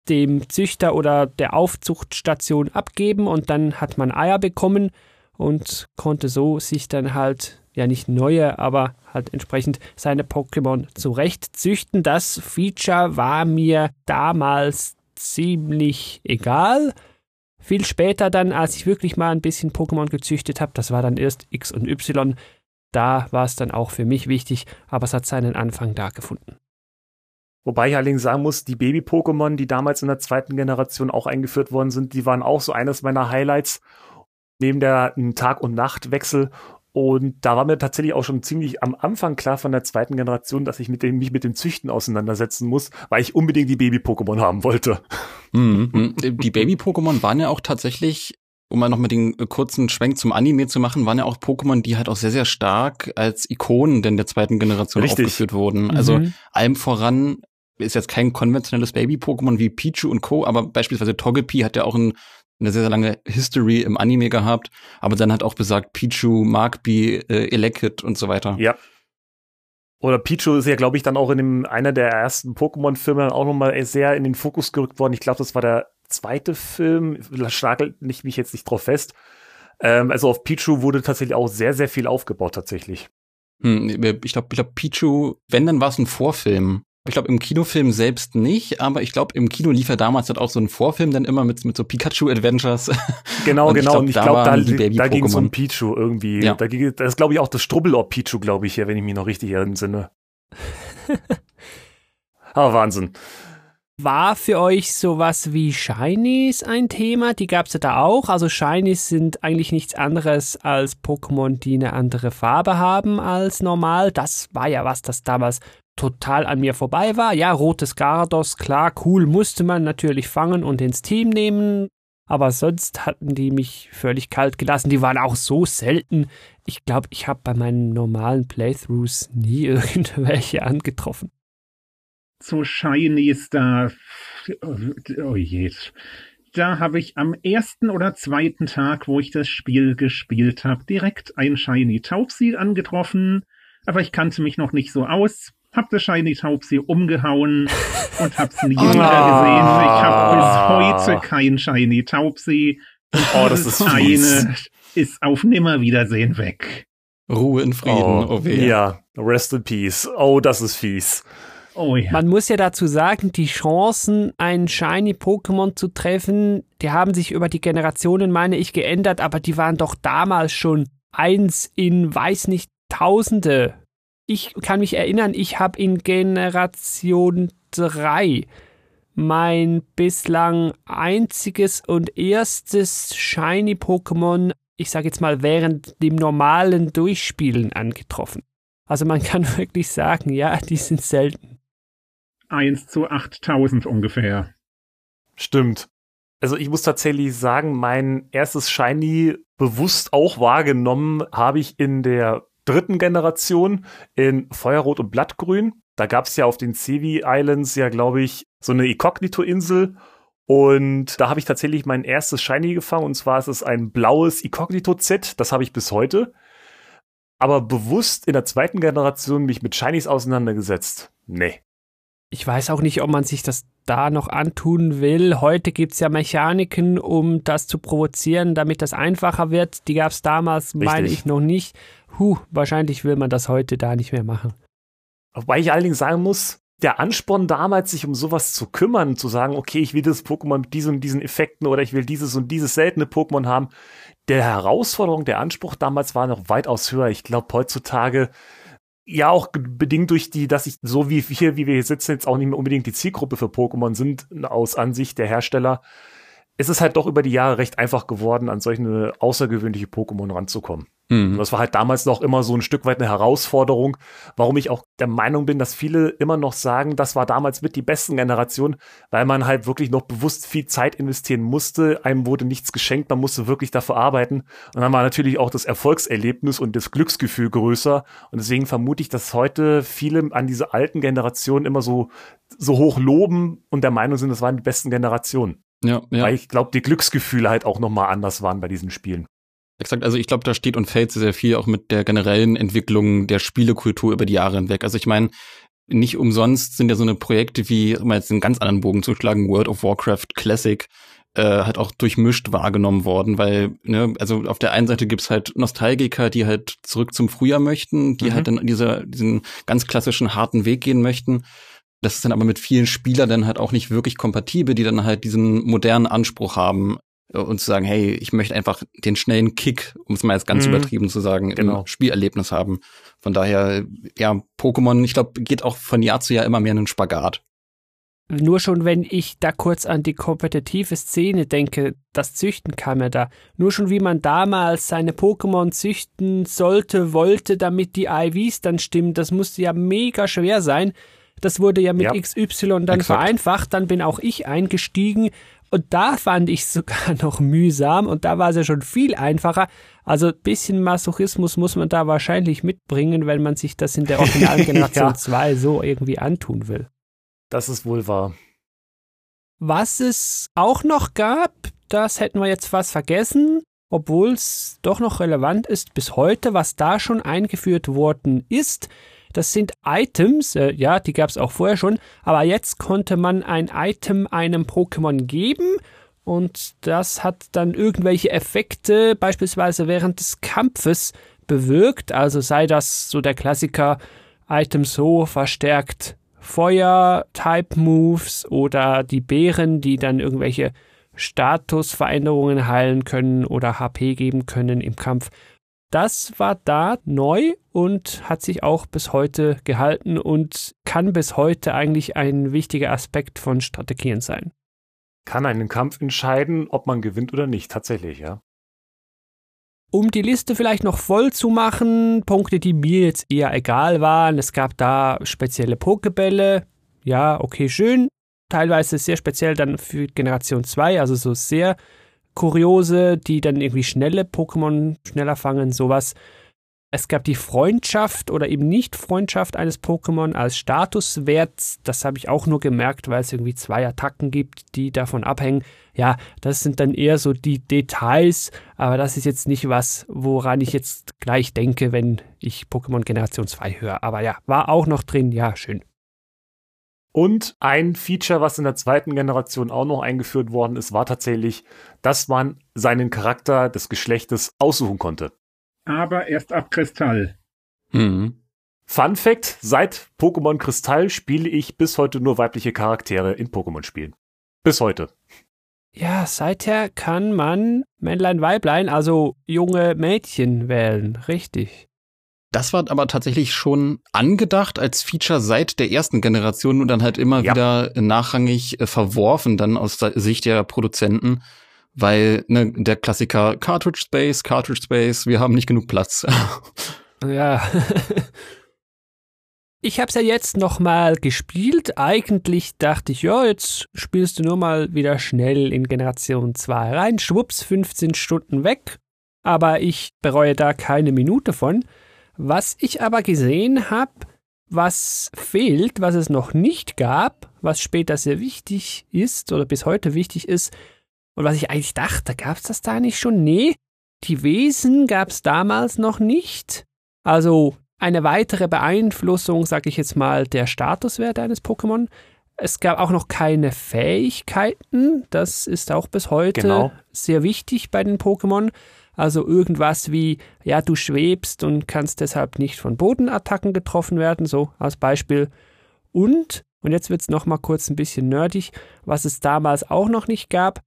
dem Züchter oder der Aufzuchtstation abgeben und dann hat man Eier bekommen und konnte so sich dann halt, ja nicht neue, aber halt entsprechend seine Pokémon zurecht züchten. Das Feature war mir damals ziemlich egal. Viel später dann, als ich wirklich mal ein bisschen Pokémon gezüchtet habe, das war dann erst X und Y, da war es dann auch für mich wichtig, aber es hat seinen Anfang da gefunden. Wobei ich allerdings sagen muss, die Baby-Pokémon, die damals in der zweiten Generation auch eingeführt worden sind, die waren auch so eines meiner Highlights. Neben der Tag- und Nachtwechsel. Und da war mir tatsächlich auch schon ziemlich am Anfang klar von der zweiten Generation, dass ich mit dem, mich mit dem Züchten auseinandersetzen muss, weil ich unbedingt die Baby-Pokémon haben wollte. Mhm. mhm. Die Baby-Pokémon waren ja auch tatsächlich, um mal noch mit den kurzen Schwenk zum Anime zu machen, waren ja auch Pokémon, die halt auch sehr, sehr stark als Ikonen denn der zweiten Generation Richtig. aufgeführt wurden. Also Mhm. allem voran ist jetzt kein konventionelles Baby-Pokémon wie Pichu und Co., aber beispielsweise Togepi hat ja auch ein, eine sehr, sehr lange History im Anime gehabt, aber dann hat auch besagt Pichu, Magby, äh, Elekid und so weiter. Ja. Oder Pichu ist ja, glaube ich, dann auch in dem, einer der ersten Pokémon-Filme dann auch nochmal sehr in den Fokus gerückt worden. Ich glaube, das war der zweite Film. Schnagelt nicht mich jetzt nicht drauf fest. Ähm, also auf Pichu wurde tatsächlich auch sehr, sehr viel aufgebaut, tatsächlich. Hm, ich glaube, ich glaub, Pichu, wenn, dann war es ein Vorfilm. Ich glaube, im Kinofilm selbst nicht, aber ich glaube, im Kino lief er damals halt auch so ein Vorfilm dann immer mit, mit so Pikachu-Adventures. Genau, Und genau. und ich da glaube, da, da ging es um. Pichu irgendwie. Ja. Da ging, das ist, glaube ich, auch das Strubbelor Pichu, glaube ich, hier, wenn ich mich noch richtig entsinne. Aber Wahnsinn. War für euch sowas wie Shinies ein Thema? Die gab es ja da auch. Also Shinies sind eigentlich nichts anderes als Pokémon, die eine andere Farbe haben als normal. Das war ja was, das damals total an mir vorbei war. Ja, rotes Gardos, klar, cool, musste man natürlich fangen und ins Team nehmen. Aber sonst hatten die mich völlig kalt gelassen. Die waren auch so selten. Ich glaube, ich habe bei meinen normalen Playthroughs nie irgendwelche angetroffen. Zu Shinies da. Oh je. Da habe ich am ersten oder zweiten Tag, wo ich das Spiel gespielt habe, direkt ein Shiny Taubsi angetroffen. Aber ich kannte mich noch nicht so aus. Hab das Shiny Taubsi umgehauen und hab's nie wieder gesehen. Ich habe bis heute kein Shiny Taubsi. Oh, das ist fies. eine ist auf Nimmerwiedersehen weg. Ruhe in Frieden, oh, Oh, weh. ja, rest in peace. Oh, das ist fies. Oh ja. Man muss ja dazu sagen, die Chancen, ein Shiny Pokémon zu treffen, die haben sich über die Generationen, meine ich, geändert, aber die waren doch damals schon eins in weiß nicht Tausende. Ich kann mich erinnern, ich habe in Generation 3 mein bislang einziges und erstes Shiny Pokémon ich sage jetzt mal, während dem normalen Durchspielen angetroffen. Also man kann wirklich sagen, ja, die sind selten. 1 zu 8000 ungefähr. Stimmt. Also ich muss tatsächlich sagen, mein erstes Shiny bewusst auch wahrgenommen habe ich in der dritten Generation in Feuerrot und Blattgrün. Da gab es ja auf den Sevi Islands ja, glaube ich, so eine Inkognito-Insel. Und da habe ich tatsächlich mein erstes Shiny gefangen. Und zwar ist es ein blaues Inkognito-Z. Das habe ich bis heute. Aber bewusst in der zweiten Generation mich mit Shinies auseinandergesetzt. Nee. Ich weiß auch nicht, ob man sich das da noch antun will. Heute gibt es ja Mechaniken, um das zu provozieren, damit das einfacher wird. Die gab es damals, Richtig. meine ich, noch nicht. Huh, wahrscheinlich will man das heute da nicht mehr machen. Wobei ich allerdings sagen muss, der Ansporn damals, sich um sowas zu kümmern, zu sagen, okay, ich will das Pokémon mit diesen und diesen Effekten oder ich will dieses und dieses seltene Pokémon haben, der Herausforderung, der Anspruch damals war noch weitaus höher. Ich glaube, heutzutage ja auch bedingt durch die, dass ich so wie hier, wie wir hier sitzen, jetzt auch nicht mehr unbedingt die Zielgruppe für Pokémon sind, aus Ansicht der Hersteller, ist es halt doch über die Jahre recht einfach geworden, an solche außergewöhnliche Pokémon ranzukommen. Mhm. Das war halt damals noch immer so ein Stück weit eine Herausforderung, warum ich auch der Meinung bin, dass viele immer noch sagen, das war damals mit die besten Generation, weil man halt wirklich noch bewusst viel Zeit investieren musste. Einem wurde nichts geschenkt, man musste wirklich dafür arbeiten. Und dann war natürlich auch das Erfolgserlebnis und das Glücksgefühl größer. Und deswegen vermute ich, dass heute viele an diese alten Generationen immer so, so hoch loben und der Meinung sind, das waren die besten Generationen. Ja, ja. Weil ich glaube, die Glücksgefühle halt auch nochmal anders waren bei diesen Spielen. Exakt, also ich glaube, da steht und fällt sehr viel auch mit der generellen Entwicklung der Spielekultur über die Jahre hinweg. Also ich meine, nicht umsonst sind ja so eine Projekte wie, um jetzt einen ganz anderen Bogen zu schlagen, World of Warcraft Classic, äh, halt auch durchmischt wahrgenommen worden, weil, ne, also auf der einen Seite gibt's halt Nostalgiker, die halt zurück zum Frühjahr möchten, die mhm. halt dann dieser, diesen ganz klassischen harten Weg gehen möchten. Das ist dann aber mit vielen Spielern dann halt auch nicht wirklich kompatibel, die dann halt diesen modernen Anspruch haben, und zu sagen, hey, ich möchte einfach den schnellen Kick, um es mal jetzt ganz mhm. übertrieben zu sagen, genau. im Spielerlebnis haben. Von daher, ja, Pokémon, ich glaube, geht auch von Jahr zu Jahr immer mehr in den Spagat. Nur schon, wenn ich da kurz an die kompetitive Szene denke, das Züchten kam ja da. Nur schon, wie man damals seine Pokémon züchten sollte, wollte, damit die IVs dann stimmen, das musste ja mega schwer sein. Das wurde ja mit ja. XY dann Exakt. vereinfacht. Dann bin auch ich eingestiegen. Und da fand ich es sogar noch mühsam und da war es ja schon viel einfacher. Also ein bisschen Masochismus muss man da wahrscheinlich mitbringen, wenn man sich das in der originalen Generation ja. 2 so irgendwie antun will. Das ist wohl wahr. Was es auch noch gab, das hätten wir jetzt fast vergessen, obwohl es doch noch relevant ist bis heute, was da schon eingeführt worden ist, das sind Items, äh, ja, die gab es auch vorher schon, aber jetzt konnte man ein Item einem Pokémon geben und das hat dann irgendwelche Effekte, beispielsweise während des Kampfes, bewirkt. Also sei das so der Klassiker, Item so verstärkt Feuer-Type-Moves oder die Bären, die dann irgendwelche Statusveränderungen heilen können oder HP geben können im Kampf. Das war da neu und hat sich auch bis heute gehalten und kann bis heute eigentlich ein wichtiger Aspekt von Strategien sein. Kann einen Kampf entscheiden, ob man gewinnt oder nicht, tatsächlich, ja. Um die Liste vielleicht noch voll zu machen, Punkte, die mir jetzt eher egal waren. Es gab da spezielle Pokebälle. Ja, okay, schön. Teilweise sehr speziell dann für Generation 2, also so sehr kuriose, die dann irgendwie schnelle Pokémon schneller fangen, sowas. Es gab die Freundschaft oder eben Nicht-Freundschaft eines Pokémon als Statuswert. Das habe ich auch nur gemerkt, weil es irgendwie zwei Attacken gibt, die davon abhängen. Ja, das sind dann eher so die Details, aber das ist jetzt nicht was, woran ich jetzt gleich denke, wenn ich Pokémon Generation 2 höre. Aber ja, war auch noch drin. Ja, schön. Und ein Feature, was in der zweiten Generation auch noch eingeführt worden ist, war tatsächlich, dass man seinen Charakter des Geschlechtes aussuchen konnte. Aber erst ab Kristall. Mhm. Fun Fact: Seit Pokémon Kristall spiele ich bis heute nur weibliche Charaktere in Pokémon-Spielen. Bis heute. Ja, seither kann man Männlein, Weiblein, also junge Mädchen wählen. Richtig. Das war aber tatsächlich schon angedacht als Feature seit der ersten Generation und dann halt immer ja. wieder nachrangig äh, verworfen, dann aus der Sicht der Produzenten, weil ne, der Klassiker Cartridge Space, Cartridge Space, wir haben nicht genug Platz. Ja. Ich habe es ja jetzt noch mal gespielt. Eigentlich dachte ich, ja, jetzt spielst du nur mal wieder schnell in Generation 2 rein. Schwupps, 15 Stunden weg. Aber ich bereue da keine Minute von. Was ich aber gesehen habe, was fehlt, was es noch nicht gab, was später sehr wichtig ist oder bis heute wichtig ist, und was ich eigentlich dachte, gab es das da nicht schon? Nee, die Wesen gab es damals noch nicht. Also eine weitere Beeinflussung, sage ich jetzt mal, der Statuswerte eines Pokémon. Es gab auch noch keine Fähigkeiten. Das ist auch bis heute Genau. sehr wichtig bei den Pokémon. Also irgendwas wie, ja, du schwebst und kannst deshalb nicht von Bodenattacken getroffen werden, so als Beispiel. Und, und jetzt wird es nochmal kurz ein bisschen nerdig, was es damals auch noch nicht gab,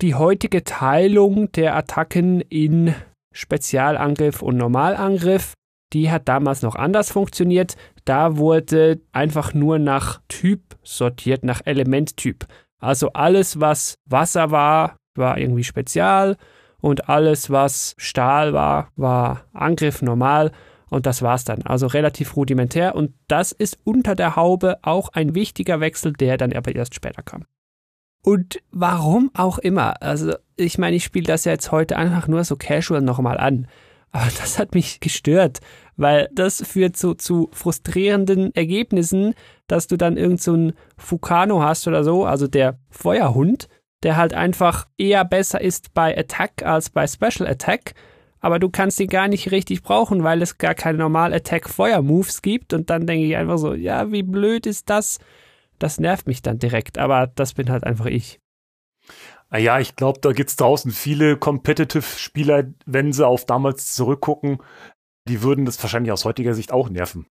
die heutige Teilung der Attacken in Spezialangriff und Normalangriff, die hat damals noch anders funktioniert. Da wurde einfach nur nach Typ sortiert, nach Elementtyp. Also alles, was Wasser war, war irgendwie Spezial und alles, was Stahl war, war Angriff normal und das war's dann. Also relativ rudimentär und das ist unter der Haube auch ein wichtiger Wechsel, der dann aber erst später kam. Und warum auch immer, also ich meine, ich spiele das ja jetzt heute einfach nur so casual nochmal an. Aber das hat mich gestört, weil das führt so zu frustrierenden Ergebnissen, dass du dann irgend so einen Fukano hast oder so, also der Feuerhund, der halt einfach eher besser ist bei Attack als bei Special Attack. Aber du kannst ihn gar nicht richtig brauchen, weil es gar keine normal Attack Feuer Moves gibt. Und dann denke ich einfach so, ja, wie blöd ist das? Das nervt mich dann direkt, aber das bin halt einfach ich. Ah ja, ich glaube, da gibt's draußen viele Competitive-Spieler, wenn sie auf damals zurückgucken, die würden das wahrscheinlich aus heutiger Sicht auch nerven.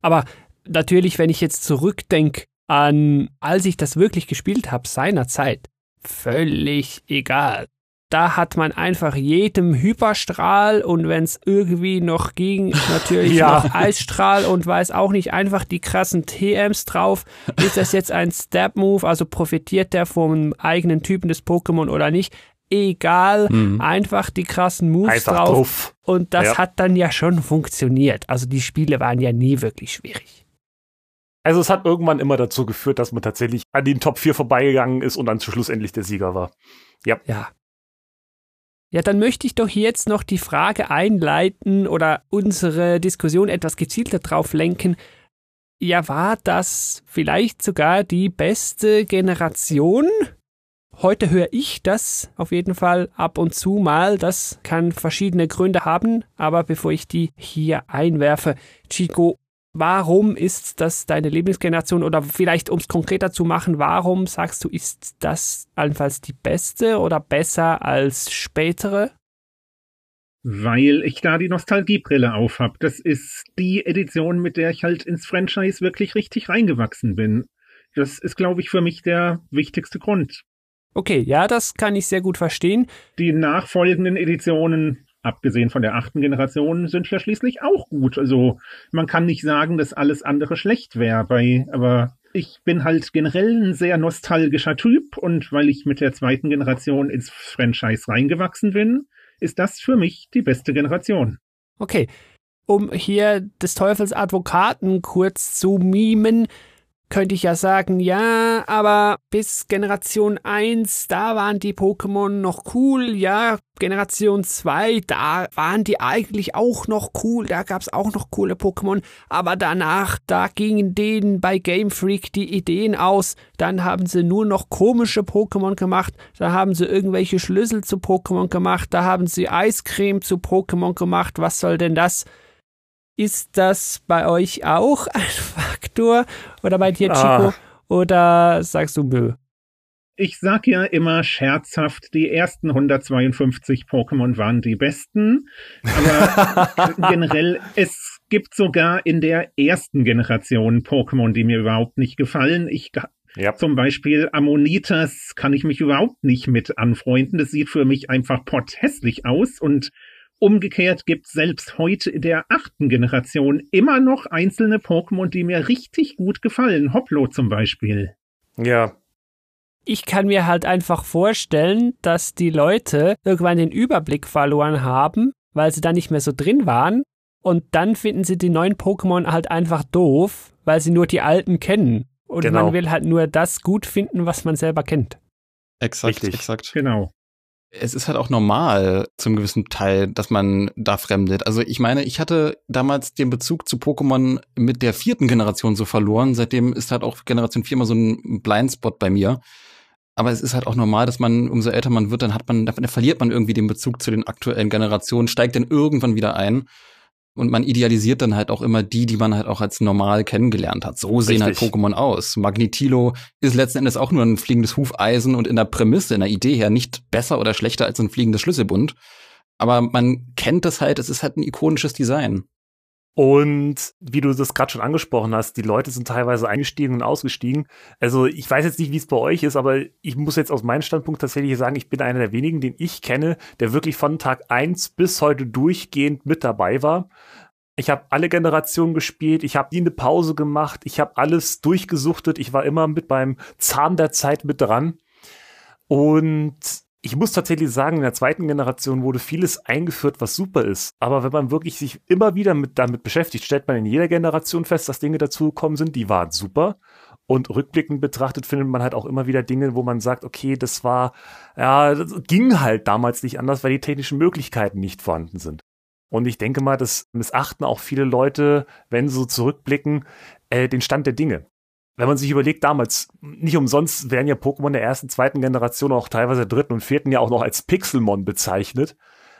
Aber natürlich, wenn ich jetzt zurückdenke an, als ich das wirklich gespielt habe, seinerzeit, völlig egal. Da hat man einfach jedem Hyperstrahl und wenn es irgendwie noch ging, natürlich Ja. noch Eisstrahl und weiß auch nicht einfach die krassen TMs drauf. Ist das jetzt ein Stab-Move, also profitiert der vom eigenen Typen des Pokémon oder nicht? Egal, Mhm. einfach die krassen Moves Einfach drauf. drauf. Und das Ja. hat dann ja schon funktioniert. Also die Spiele waren ja nie wirklich schwierig. Also es hat irgendwann immer dazu geführt, dass man tatsächlich an den Top 4 vorbeigegangen ist und dann zu Schluss endlich der Sieger war. Ja. Ja, dann möchte ich doch jetzt noch die Frage einleiten oder unsere Diskussion etwas gezielter drauf lenken. Ja, war das vielleicht sogar die beste Generation? Heute höre ich das auf jeden Fall ab und zu mal. Das kann verschiedene Gründe haben, aber bevor ich die hier einwerfe, Chico, warum ist das deine Lieblingsgeneration? Oder vielleicht, um es konkreter zu machen, warum sagst du, ist das allenfalls die beste oder besser als spätere? Weil ich da die Nostalgiebrille aufhab. Das ist die Edition, mit der ich halt ins Franchise wirklich richtig reingewachsen bin. Das ist, glaube ich, für mich der wichtigste Grund. Okay, ja, das kann ich sehr gut verstehen. Die nachfolgenden Editionen, abgesehen von der achten Generation, sind ja schließlich auch gut. Also man kann nicht sagen, dass alles andere schlecht wäre, bei, aber ich bin halt generell ein sehr nostalgischer Typ und weil ich mit der zweiten Generation ins Franchise reingewachsen bin, ist das für mich die beste Generation. Okay, um hier des Teufels Advokaten kurz zu mimen, könnte ich ja sagen, ja, aber bis Generation 1, da waren die Pokémon noch cool, ja, Generation 2, da waren die eigentlich auch noch cool, da gab's auch noch coole Pokémon, aber danach, da gingen denen bei Game Freak die Ideen aus, dann haben sie nur noch komische Pokémon gemacht, da haben sie irgendwelche Schlüssel zu Pokémon gemacht, da haben sie Eiscreme zu Pokémon gemacht, was soll denn das? Ist das bei euch auch ein Faktor? Oder bei dir, Chico? Ah. Oder sagst du Mö? Ich sag ja immer scherzhaft, die ersten 152 Pokémon waren die besten, aber generell, es gibt sogar in der ersten Generation Pokémon, die mir überhaupt nicht gefallen. Ich Ja. zum Beispiel Ammonitas kann ich mich überhaupt nicht mit anfreunden. Das sieht für mich einfach potthässlich aus und umgekehrt gibt selbst heute in der achten Generation immer noch einzelne Pokémon, die mir richtig gut gefallen. Hoplo zum Beispiel. Ja. ich kann mir halt einfach vorstellen, dass die Leute irgendwann den Überblick verloren haben, weil sie da nicht mehr so drin waren. Und dann finden sie die neuen Pokémon halt einfach doof, weil sie nur die alten kennen. Und Genau. man will halt nur das gut finden, was man selber kennt. Exakt, Richtig. exakt. Genau. Es ist halt auch normal zum gewissen Teil, dass man da fremdet. Also ich meine, ich hatte damals den Bezug zu Pokémon mit der vierten Generation so verloren. Seitdem ist halt auch Generation 4 immer so ein Blindspot bei mir. Aber es ist halt auch normal, dass man, umso älter man wird, dann hat man, dann verliert man irgendwie den Bezug zu den aktuellen Generationen, steigt dann irgendwann wieder ein. Und man idealisiert dann halt auch immer die, die man halt auch als normal kennengelernt hat. So sehen halt Richtig. Pokémon aus. Magnetilo ist letzten Endes auch nur ein fliegendes Hufeisen und in der Prämisse, in der Idee her nicht besser oder schlechter als ein fliegendes Schlüsselbund. Aber man kennt das halt, es ist halt ein ikonisches Design. Und wie du das gerade schon angesprochen hast, die Leute sind teilweise eingestiegen und ausgestiegen. Also ich weiß jetzt nicht, wie es bei euch ist, aber ich muss jetzt aus meinem Standpunkt tatsächlich sagen, ich bin einer der wenigen, den ich kenne, der wirklich von Tag eins bis heute durchgehend mit dabei war. Ich habe alle Generationen gespielt, ich habe nie eine Pause gemacht, ich habe alles durchgesuchtet, ich war immer mit beim Zahn der Zeit mit dran. Und ich muss tatsächlich sagen, in der zweiten Generation wurde vieles eingeführt, was super ist. Aber wenn man wirklich sich immer wieder mit, damit beschäftigt, stellt man in jeder Generation fest, dass Dinge dazugekommen sind, die waren super. Und rückblickend betrachtet findet man halt auch immer wieder Dinge, wo man sagt, okay, das war, ja, das ging halt damals nicht anders, weil die technischen Möglichkeiten nicht vorhanden sind. Und ich denke mal, das missachten auch viele Leute, wenn sie so zurückblicken, äh, den Stand der Dinge wenn man sich überlegt, damals, nicht umsonst werden ja Pokémon der ersten, zweiten Generation, auch teilweise der dritten und vierten ja auch noch als Pixelmon bezeichnet,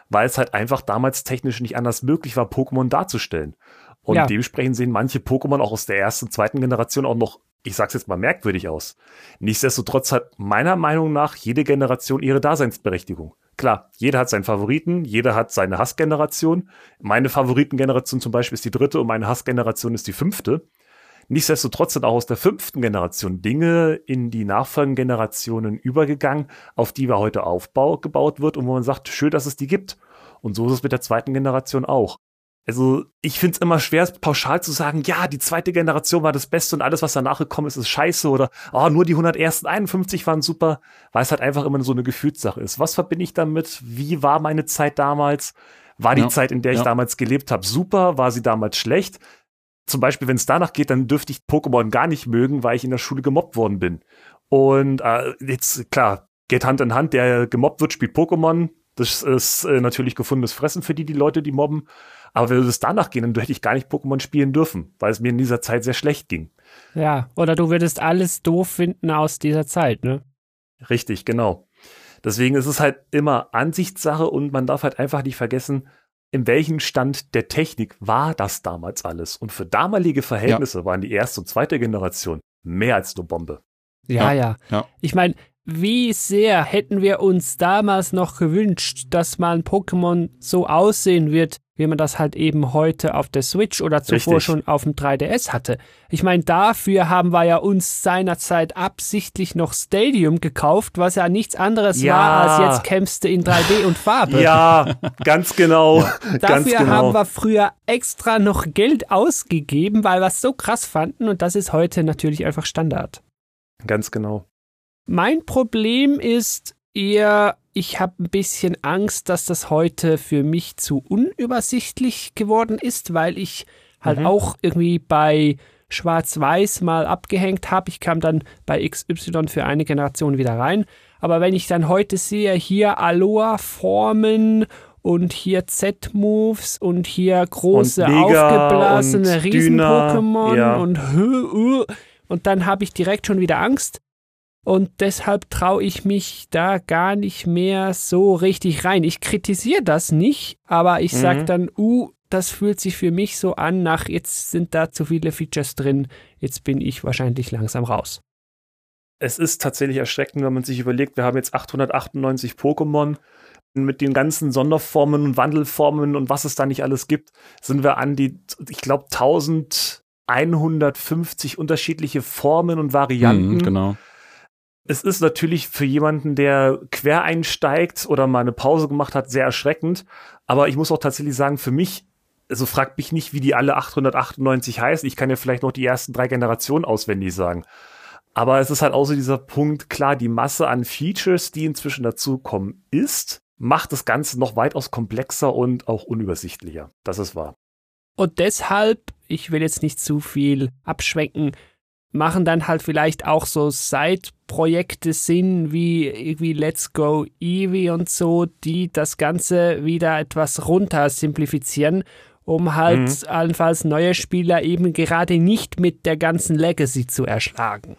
weil es halt einfach damals technisch nicht anders möglich war, Pokémon darzustellen. Und Ja. dementsprechend sehen manche Pokémon auch aus der ersten, zweiten Generation auch noch, ich sag's jetzt mal merkwürdig aus. Nichtsdestotrotz hat meiner Meinung nach jede Generation ihre Daseinsberechtigung. Klar, jeder hat seinen Favoriten, jeder hat seine Hassgeneration. Meine Favoritengeneration zum Beispiel ist die dritte und meine Hassgeneration ist die fünfte. Nichtsdestotrotz sind auch aus der fünften Generation Dinge in die nachfolgenden Generationen übergegangen, auf die wir heute Aufbau gebaut wird und wo man sagt, schön, dass es die gibt. Und so ist es mit der zweiten Generation auch. Also ich finde es immer schwer, pauschal zu sagen, ja, die zweite Generation war das Beste und alles, was danach gekommen ist, ist scheiße oder oh, nur die 151 waren super, weil es halt einfach immer so eine Gefühlssache ist. Was verbinde ich damit? Wie war meine Zeit damals? War die Ja, Zeit, in der ich ja. damals gelebt habe, super? War sie damals schlecht? Zum Beispiel, wenn es danach geht, dann dürfte ich Pokémon gar nicht mögen, weil ich in der Schule gemobbt worden bin. Und äh, jetzt, klar, geht Hand in Hand, der gemobbt wird, spielt Pokémon. Das ist äh, natürlich gefundenes Fressen für die, die Leute, die mobben. Aber würde es danach gehen, dann hätte ich gar nicht Pokémon spielen dürfen, weil es mir in dieser Zeit sehr schlecht ging. Ja, oder du würdest alles doof finden aus dieser Zeit, ne? Richtig, genau. Deswegen ist es halt immer Ansichtssache und man darf halt einfach nicht vergessen, in welchem Stand der Technik war das damals alles. Und für damalige Verhältnisse waren die erste und zweite Generation mehr als nur Bombe. Ja, Ja, ja. ja. Ich meine, wie sehr hätten wir uns damals noch gewünscht, dass mal ein Pokémon so aussehen wird, wie man das halt eben heute auf der Switch oder zuvor Richtig. schon auf dem 3DS hatte. Ich meine, dafür haben wir ja uns seinerzeit absichtlich noch Stadium gekauft, was ja nichts anderes Ja. war, als jetzt kämpfst du in 3D und Farbe. Ja, ganz genau. ganz Dafür genau. haben wir früher extra noch Geld ausgegeben, weil wir es so krass fanden und das ist heute natürlich einfach Standard. ganz genau. Mein Problem ist eher, ich habe ein bisschen Angst, dass das heute für mich zu unübersichtlich geworden ist, weil ich halt Mhm. auch irgendwie bei Schwarz-Weiß mal abgehängt habe. Ich kam dann bei XY für eine Generation wieder rein. Aber wenn ich dann heute sehe, hier Aloha-Formen und hier Z-Moves und hier große Und aufgeblasene und Dyna, Riesen-Pokémon ja. und und dann habe ich direkt schon wieder Angst. Und deshalb traue ich mich da gar nicht mehr so richtig rein. Ich kritisiere das nicht, aber ich Mhm. dann, uh, das fühlt sich für mich so an, nach jetzt sind da zu viele Features drin, jetzt bin ich wahrscheinlich langsam raus. Es ist tatsächlich erschreckend, wenn man sich überlegt, wir haben jetzt 898 Pokémon. Mit den ganzen Sonderformen und Wandelformen und was es da nicht alles gibt, sind wir an die, ich glaube, 1150 unterschiedliche Formen und Varianten. Mhm, genau. Es ist natürlich für jemanden, der quer einsteigt oder mal eine Pause gemacht hat, sehr erschreckend. Aber ich muss auch tatsächlich sagen, für mich, also fragt mich nicht, wie die alle 898 heißen. Ich kann ja vielleicht noch die ersten drei Generationen auswendig sagen. Aber es ist halt auch so dieser Punkt, klar, die Masse an Features, die inzwischen dazukommen, ist, macht das Ganze noch weitaus komplexer und auch unübersichtlicher. Das ist wahr. Und deshalb, ich will jetzt nicht zu viel abschwenken, machen dann halt vielleicht auch so Side-Projekte Sinn, wie irgendwie Let's Go Eevee und so, die das Ganze wieder etwas runter simplifizieren, um halt mhm. allenfalls neue Spieler eben gerade nicht mit der ganzen Legacy zu erschlagen.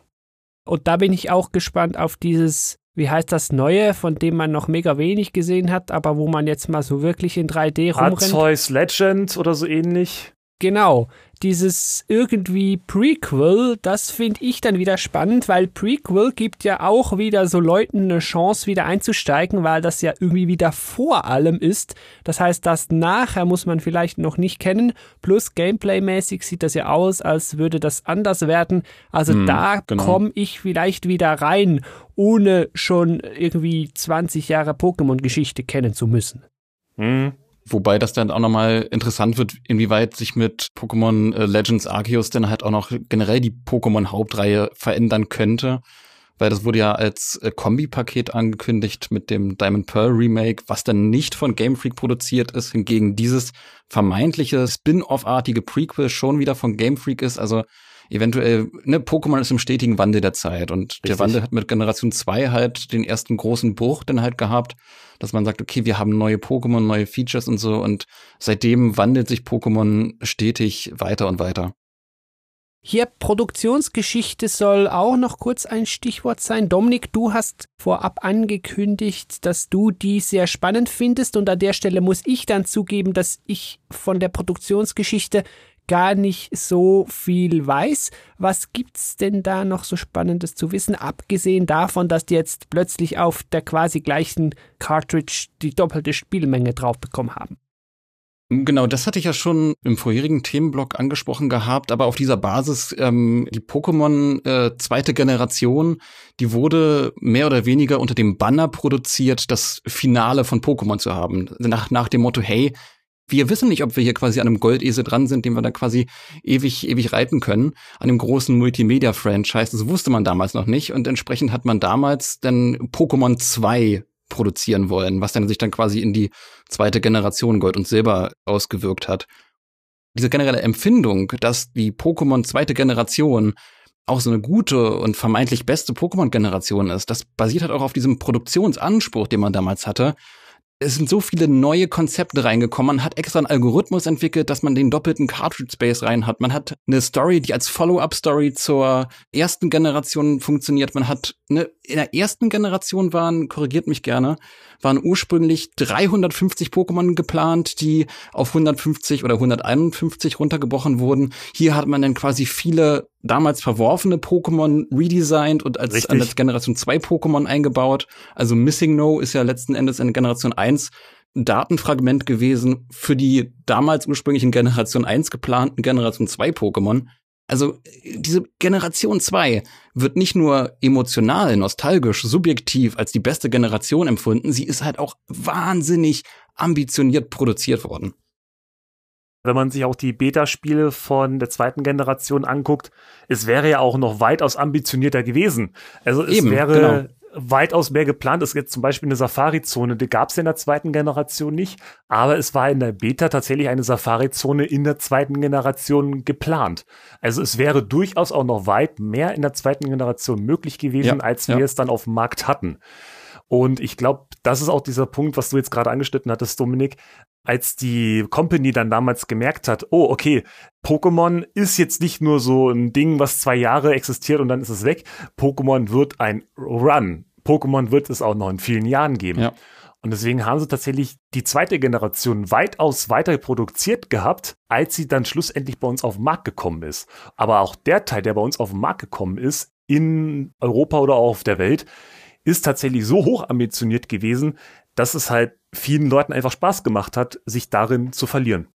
Und da bin ich auch gespannt auf dieses, wie heißt das Neue, von dem man noch mega wenig gesehen hat, aber wo man jetzt mal so wirklich in 3D rumrennt. Arceus Legend oder so ähnlich. Genau, dieses irgendwie Prequel, das finde ich dann wieder spannend, weil Prequel gibt ja auch wieder so Leuten eine Chance, wieder einzusteigen, weil das ja irgendwie wieder vor allem ist. Das heißt, das nachher muss man vielleicht noch nicht kennen. Plus Gameplay-mäßig sieht das ja aus, als würde das anders werden. Also hm, da genau. komme ich vielleicht wieder rein, ohne schon irgendwie 20 Jahre Pokémon-Geschichte kennen zu müssen. Hm. Wobei das dann auch nochmal interessant wird, inwieweit sich mit Pokémon äh, Legends Arceus dann halt auch noch generell die Pokémon-Hauptreihe verändern könnte. Weil das wurde ja als äh, Kombi-Paket angekündigt mit dem Diamond Pearl Remake, was dann nicht von Game Freak produziert ist, hingegen dieses vermeintliche Spin-off-artige Prequel schon wieder von Game Freak ist. Also eventuell, ne, Pokémon ist im stetigen Wandel der Zeit und Richtig. der Wandel hat mit Generation 2 halt den ersten großen Bruch dann halt gehabt, dass man sagt, okay, wir haben neue Pokémon, neue Features und so und seitdem wandelt sich Pokémon stetig weiter und weiter. Hier Produktionsgeschichte soll auch noch kurz ein Stichwort sein. Dominik, du hast vorab angekündigt, dass du die sehr spannend findest und an der Stelle muss ich dann zugeben, dass ich von der Produktionsgeschichte gar nicht so viel weiß. Was gibt's denn da noch so Spannendes zu wissen, abgesehen davon, dass die jetzt plötzlich auf der quasi gleichen Cartridge die doppelte Spielmenge drauf bekommen haben? Genau, das hatte ich ja schon im vorherigen Themenblock angesprochen gehabt, aber auf dieser Basis, ähm, die Pokémon äh, zweite Generation, die wurde mehr oder weniger unter dem Banner produziert, das Finale von Pokémon zu haben. Nach, nach dem Motto, hey, wir wissen nicht, ob wir hier quasi an einem Goldesel dran sind, den wir da quasi ewig, ewig reiten können, an dem großen Multimedia-Franchise. Das wusste man damals noch nicht und entsprechend hat man damals dann Pokémon 2 produzieren wollen, was dann sich dann quasi in die zweite Generation Gold und Silber ausgewirkt hat. Diese generelle Empfindung, dass die Pokémon zweite Generation auch so eine gute und vermeintlich beste Pokémon-Generation ist, das basiert halt auch auf diesem Produktionsanspruch, den man damals hatte, es sind so viele neue Konzepte reingekommen. Man hat extra einen Algorithmus entwickelt, dass man den doppelten Cartridge Space rein hat. Man hat eine Story, die als Follow-up-Story zur ersten Generation funktioniert. Man hat eine, in der ersten Generation waren, korrigiert mich gerne, waren ursprünglich 350 Pokémon geplant, die auf 150 oder 151 runtergebrochen wurden. Hier hat man dann quasi viele damals verworfene Pokémon redesigned und als, als Generation 2 Pokémon eingebaut. Also Missing No ist ja letzten Endes in Generation 1 ein Datenfragment gewesen für die damals ursprünglichen Generation 1 geplanten Generation 2 Pokémon. Also diese Generation 2 wird nicht nur emotional, nostalgisch, subjektiv als die beste Generation empfunden, sie ist halt auch wahnsinnig ambitioniert produziert worden. Wenn man sich auch die Beta-Spiele von der zweiten Generation anguckt, es wäre ja auch noch weitaus ambitionierter gewesen. Also es Eben, wäre genau weitaus mehr geplant. Es gibt zum Beispiel eine Safari-Zone, die gab es in der zweiten Generation nicht, aber es war in der Beta tatsächlich eine Safari-Zone in der zweiten Generation geplant. Also es wäre durchaus auch noch weit mehr in der zweiten Generation möglich gewesen, ja, als wir ja. es dann auf dem Markt hatten. Und ich glaube, das ist auch dieser Punkt, was du jetzt gerade angeschnitten hattest, Dominik als die Company dann damals gemerkt hat, oh, okay, Pokémon ist jetzt nicht nur so ein Ding, was zwei Jahre existiert und dann ist es weg. Pokémon wird ein Run. Pokémon wird es auch noch in vielen Jahren geben. Ja. Und deswegen haben sie tatsächlich die zweite Generation weitaus weiter produziert gehabt, als sie dann schlussendlich bei uns auf den Markt gekommen ist. Aber auch der Teil, der bei uns auf den Markt gekommen ist, in Europa oder auch auf der Welt, ist tatsächlich so hoch ambitioniert gewesen, dass es halt vielen Leuten einfach Spaß gemacht hat, sich darin zu verlieren.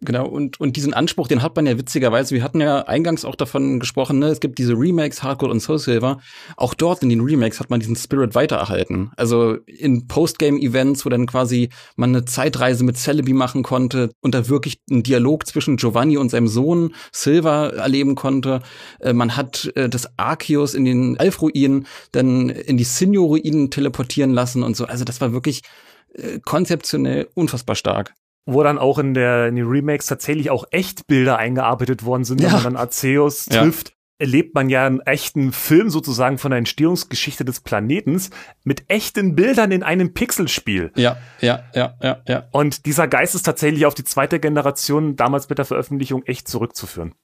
Genau, und, und diesen Anspruch, den hat man ja witzigerweise, wir hatten ja eingangs auch davon gesprochen, ne, es gibt diese Remakes, Hardcore und Soul Silver. Auch dort in den Remakes hat man diesen Spirit weitererhalten. Also in Postgame-Events, wo dann quasi man eine Zeitreise mit Celebi machen konnte und da wirklich einen Dialog zwischen Giovanni und seinem Sohn Silver erleben konnte. Äh, man hat äh, das Arceus in den Alf-Ruinen dann in die Sinjo-Ruinen teleportieren lassen und so. Also das war wirklich äh, konzeptionell unfassbar stark wo dann auch in, der, in den Remakes tatsächlich auch Echtbilder eingearbeitet worden sind, ja. wenn man dann Arceus ja. trifft. Erlebt man ja einen echten Film sozusagen von der Entstehungsgeschichte des Planetens mit echten Bildern in einem Pixelspiel. Ja, ja, ja, ja, ja. Und dieser Geist ist tatsächlich auf die zweite Generation damals mit der Veröffentlichung echt zurückzuführen.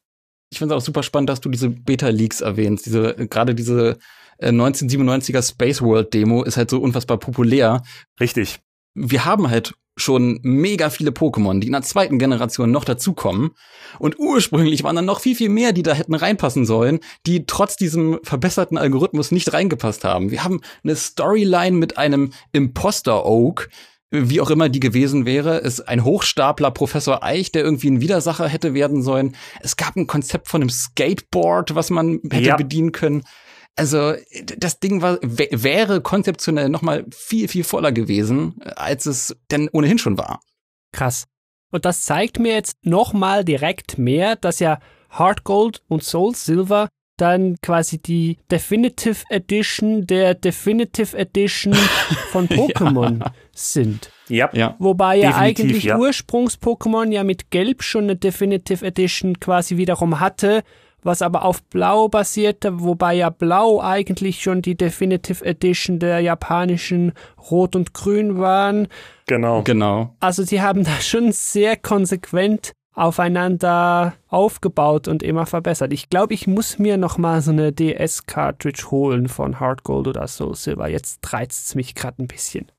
Ich finde es auch super spannend, dass du diese Beta-Leaks erwähnst. Diese, gerade diese 1997er äh, Space World Demo ist halt so unfassbar populär. Richtig. Wir haben halt schon mega viele Pokémon, die in der zweiten Generation noch dazukommen. Und ursprünglich waren dann noch viel, viel mehr, die da hätten reinpassen sollen, die trotz diesem verbesserten Algorithmus nicht reingepasst haben. Wir haben eine Storyline mit einem Imposter Oak, wie auch immer die gewesen wäre. Es ist ein Hochstapler Professor Eich, der irgendwie ein Widersacher hätte werden sollen. Es gab ein Konzept von einem Skateboard, was man hätte ja. bedienen können. Also das Ding war wäre konzeptionell noch mal viel viel voller gewesen, als es denn ohnehin schon war. Krass. Und das zeigt mir jetzt noch mal direkt mehr, dass ja Hard Gold und Soul Silver dann quasi die Definitive Edition der Definitive Edition von Pokémon ja. sind. Ja. ja. Wobei ja eigentlich ja. Ursprungs-Pokémon ja mit Gelb schon eine Definitive Edition quasi wiederum hatte, was aber auf Blau basierte, wobei ja Blau eigentlich schon die Definitive Edition der japanischen Rot und Grün waren. Genau. Genau. Also sie haben da schon sehr konsequent aufeinander aufgebaut und immer verbessert. Ich glaube, ich muss mir noch mal so eine DS-Cartridge holen von Hard Gold oder Soul Silver. Jetzt reizt es mich gerade ein bisschen.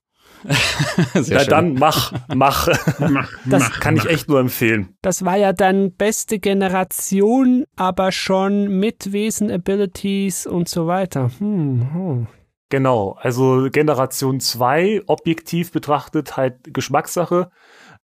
Sehr ja, dann mach, mach. mach das mach, kann mach. ich echt nur empfehlen. Das war ja dann beste Generation, aber schon mit Wesen, Abilities und so weiter. Hm, hm. Genau, also Generation 2 objektiv betrachtet halt Geschmackssache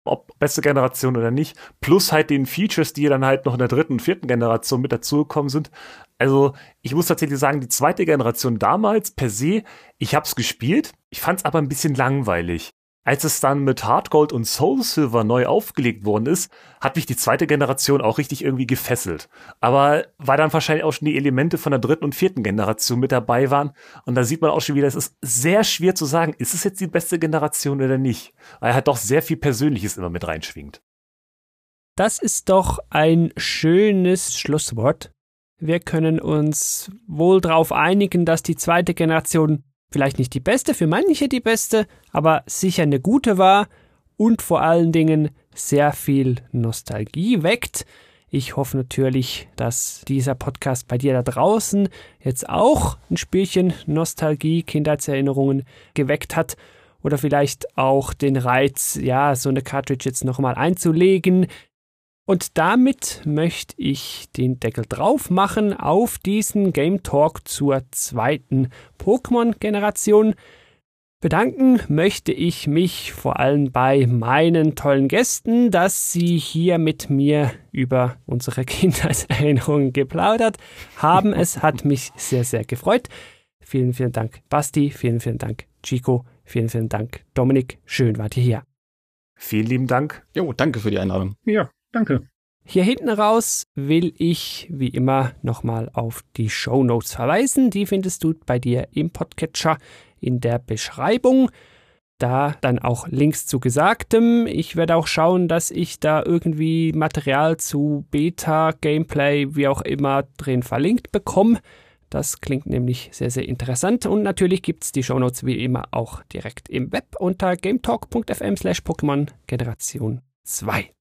ob beste Generation oder nicht, plus halt den Features, die dann halt noch in der dritten und vierten Generation mit dazugekommen sind. Also ich muss tatsächlich sagen, die zweite Generation damals per se, ich hab's gespielt, ich fand's aber ein bisschen langweilig. Als es dann mit Hardgold und Soul Silver neu aufgelegt worden ist, hat mich die zweite Generation auch richtig irgendwie gefesselt. Aber weil dann wahrscheinlich auch schon die Elemente von der dritten und vierten Generation mit dabei waren. Und da sieht man auch schon wieder, es ist sehr schwer zu sagen, ist es jetzt die beste Generation oder nicht. Weil er halt doch sehr viel Persönliches immer mit reinschwingt. Das ist doch ein schönes Schlusswort. Wir können uns wohl darauf einigen, dass die zweite Generation vielleicht nicht die beste, für manche die beste, aber sicher eine gute war und vor allen Dingen sehr viel Nostalgie weckt. Ich hoffe natürlich, dass dieser Podcast bei dir da draußen jetzt auch ein Spielchen Nostalgie, Kindheitserinnerungen geweckt hat oder vielleicht auch den Reiz, ja, so eine Cartridge jetzt nochmal einzulegen, und damit möchte ich den Deckel drauf machen auf diesen Game Talk zur zweiten Pokémon-Generation. Bedanken möchte ich mich vor allem bei meinen tollen Gästen, dass sie hier mit mir über unsere Kindheitserinnerungen geplaudert haben. Es hat mich sehr, sehr gefreut. Vielen, vielen Dank, Basti. Vielen, vielen Dank, Chico. Vielen, vielen Dank, Dominik. Schön wart ihr hier. Vielen lieben Dank. Jo, danke für die Einladung. Ja, Danke. Hier hinten raus will ich wie immer nochmal auf die Show Notes verweisen. Die findest du bei dir im Podcatcher in der Beschreibung. Da dann auch Links zu Gesagtem. Ich werde auch schauen, dass ich da irgendwie Material zu Beta, Gameplay, wie auch immer drin verlinkt bekomme. Das klingt nämlich sehr, sehr interessant. Und natürlich gibt es die Shownotes wie immer auch direkt im Web unter gametalk.fm slash Pokémon Generation 2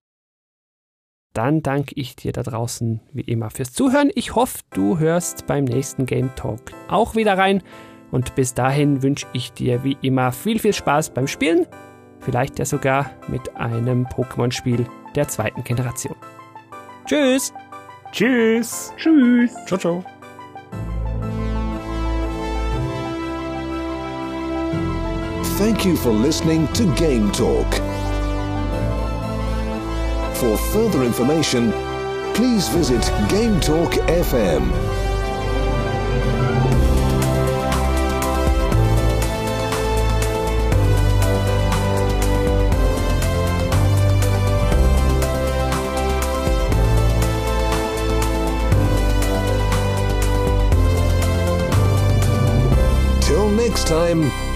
dann danke ich dir da draußen wie immer fürs Zuhören. Ich hoffe, du hörst beim nächsten Game Talk auch wieder rein. Und bis dahin wünsche ich dir wie immer viel, viel Spaß beim Spielen. Vielleicht ja sogar mit einem Pokémon-Spiel der zweiten Generation. Tschüss! Tschüss! Tschüss! Ciao, ciao! Thank you for listening to Game Talk. For further information, please visit Game Talk FM. Till next time.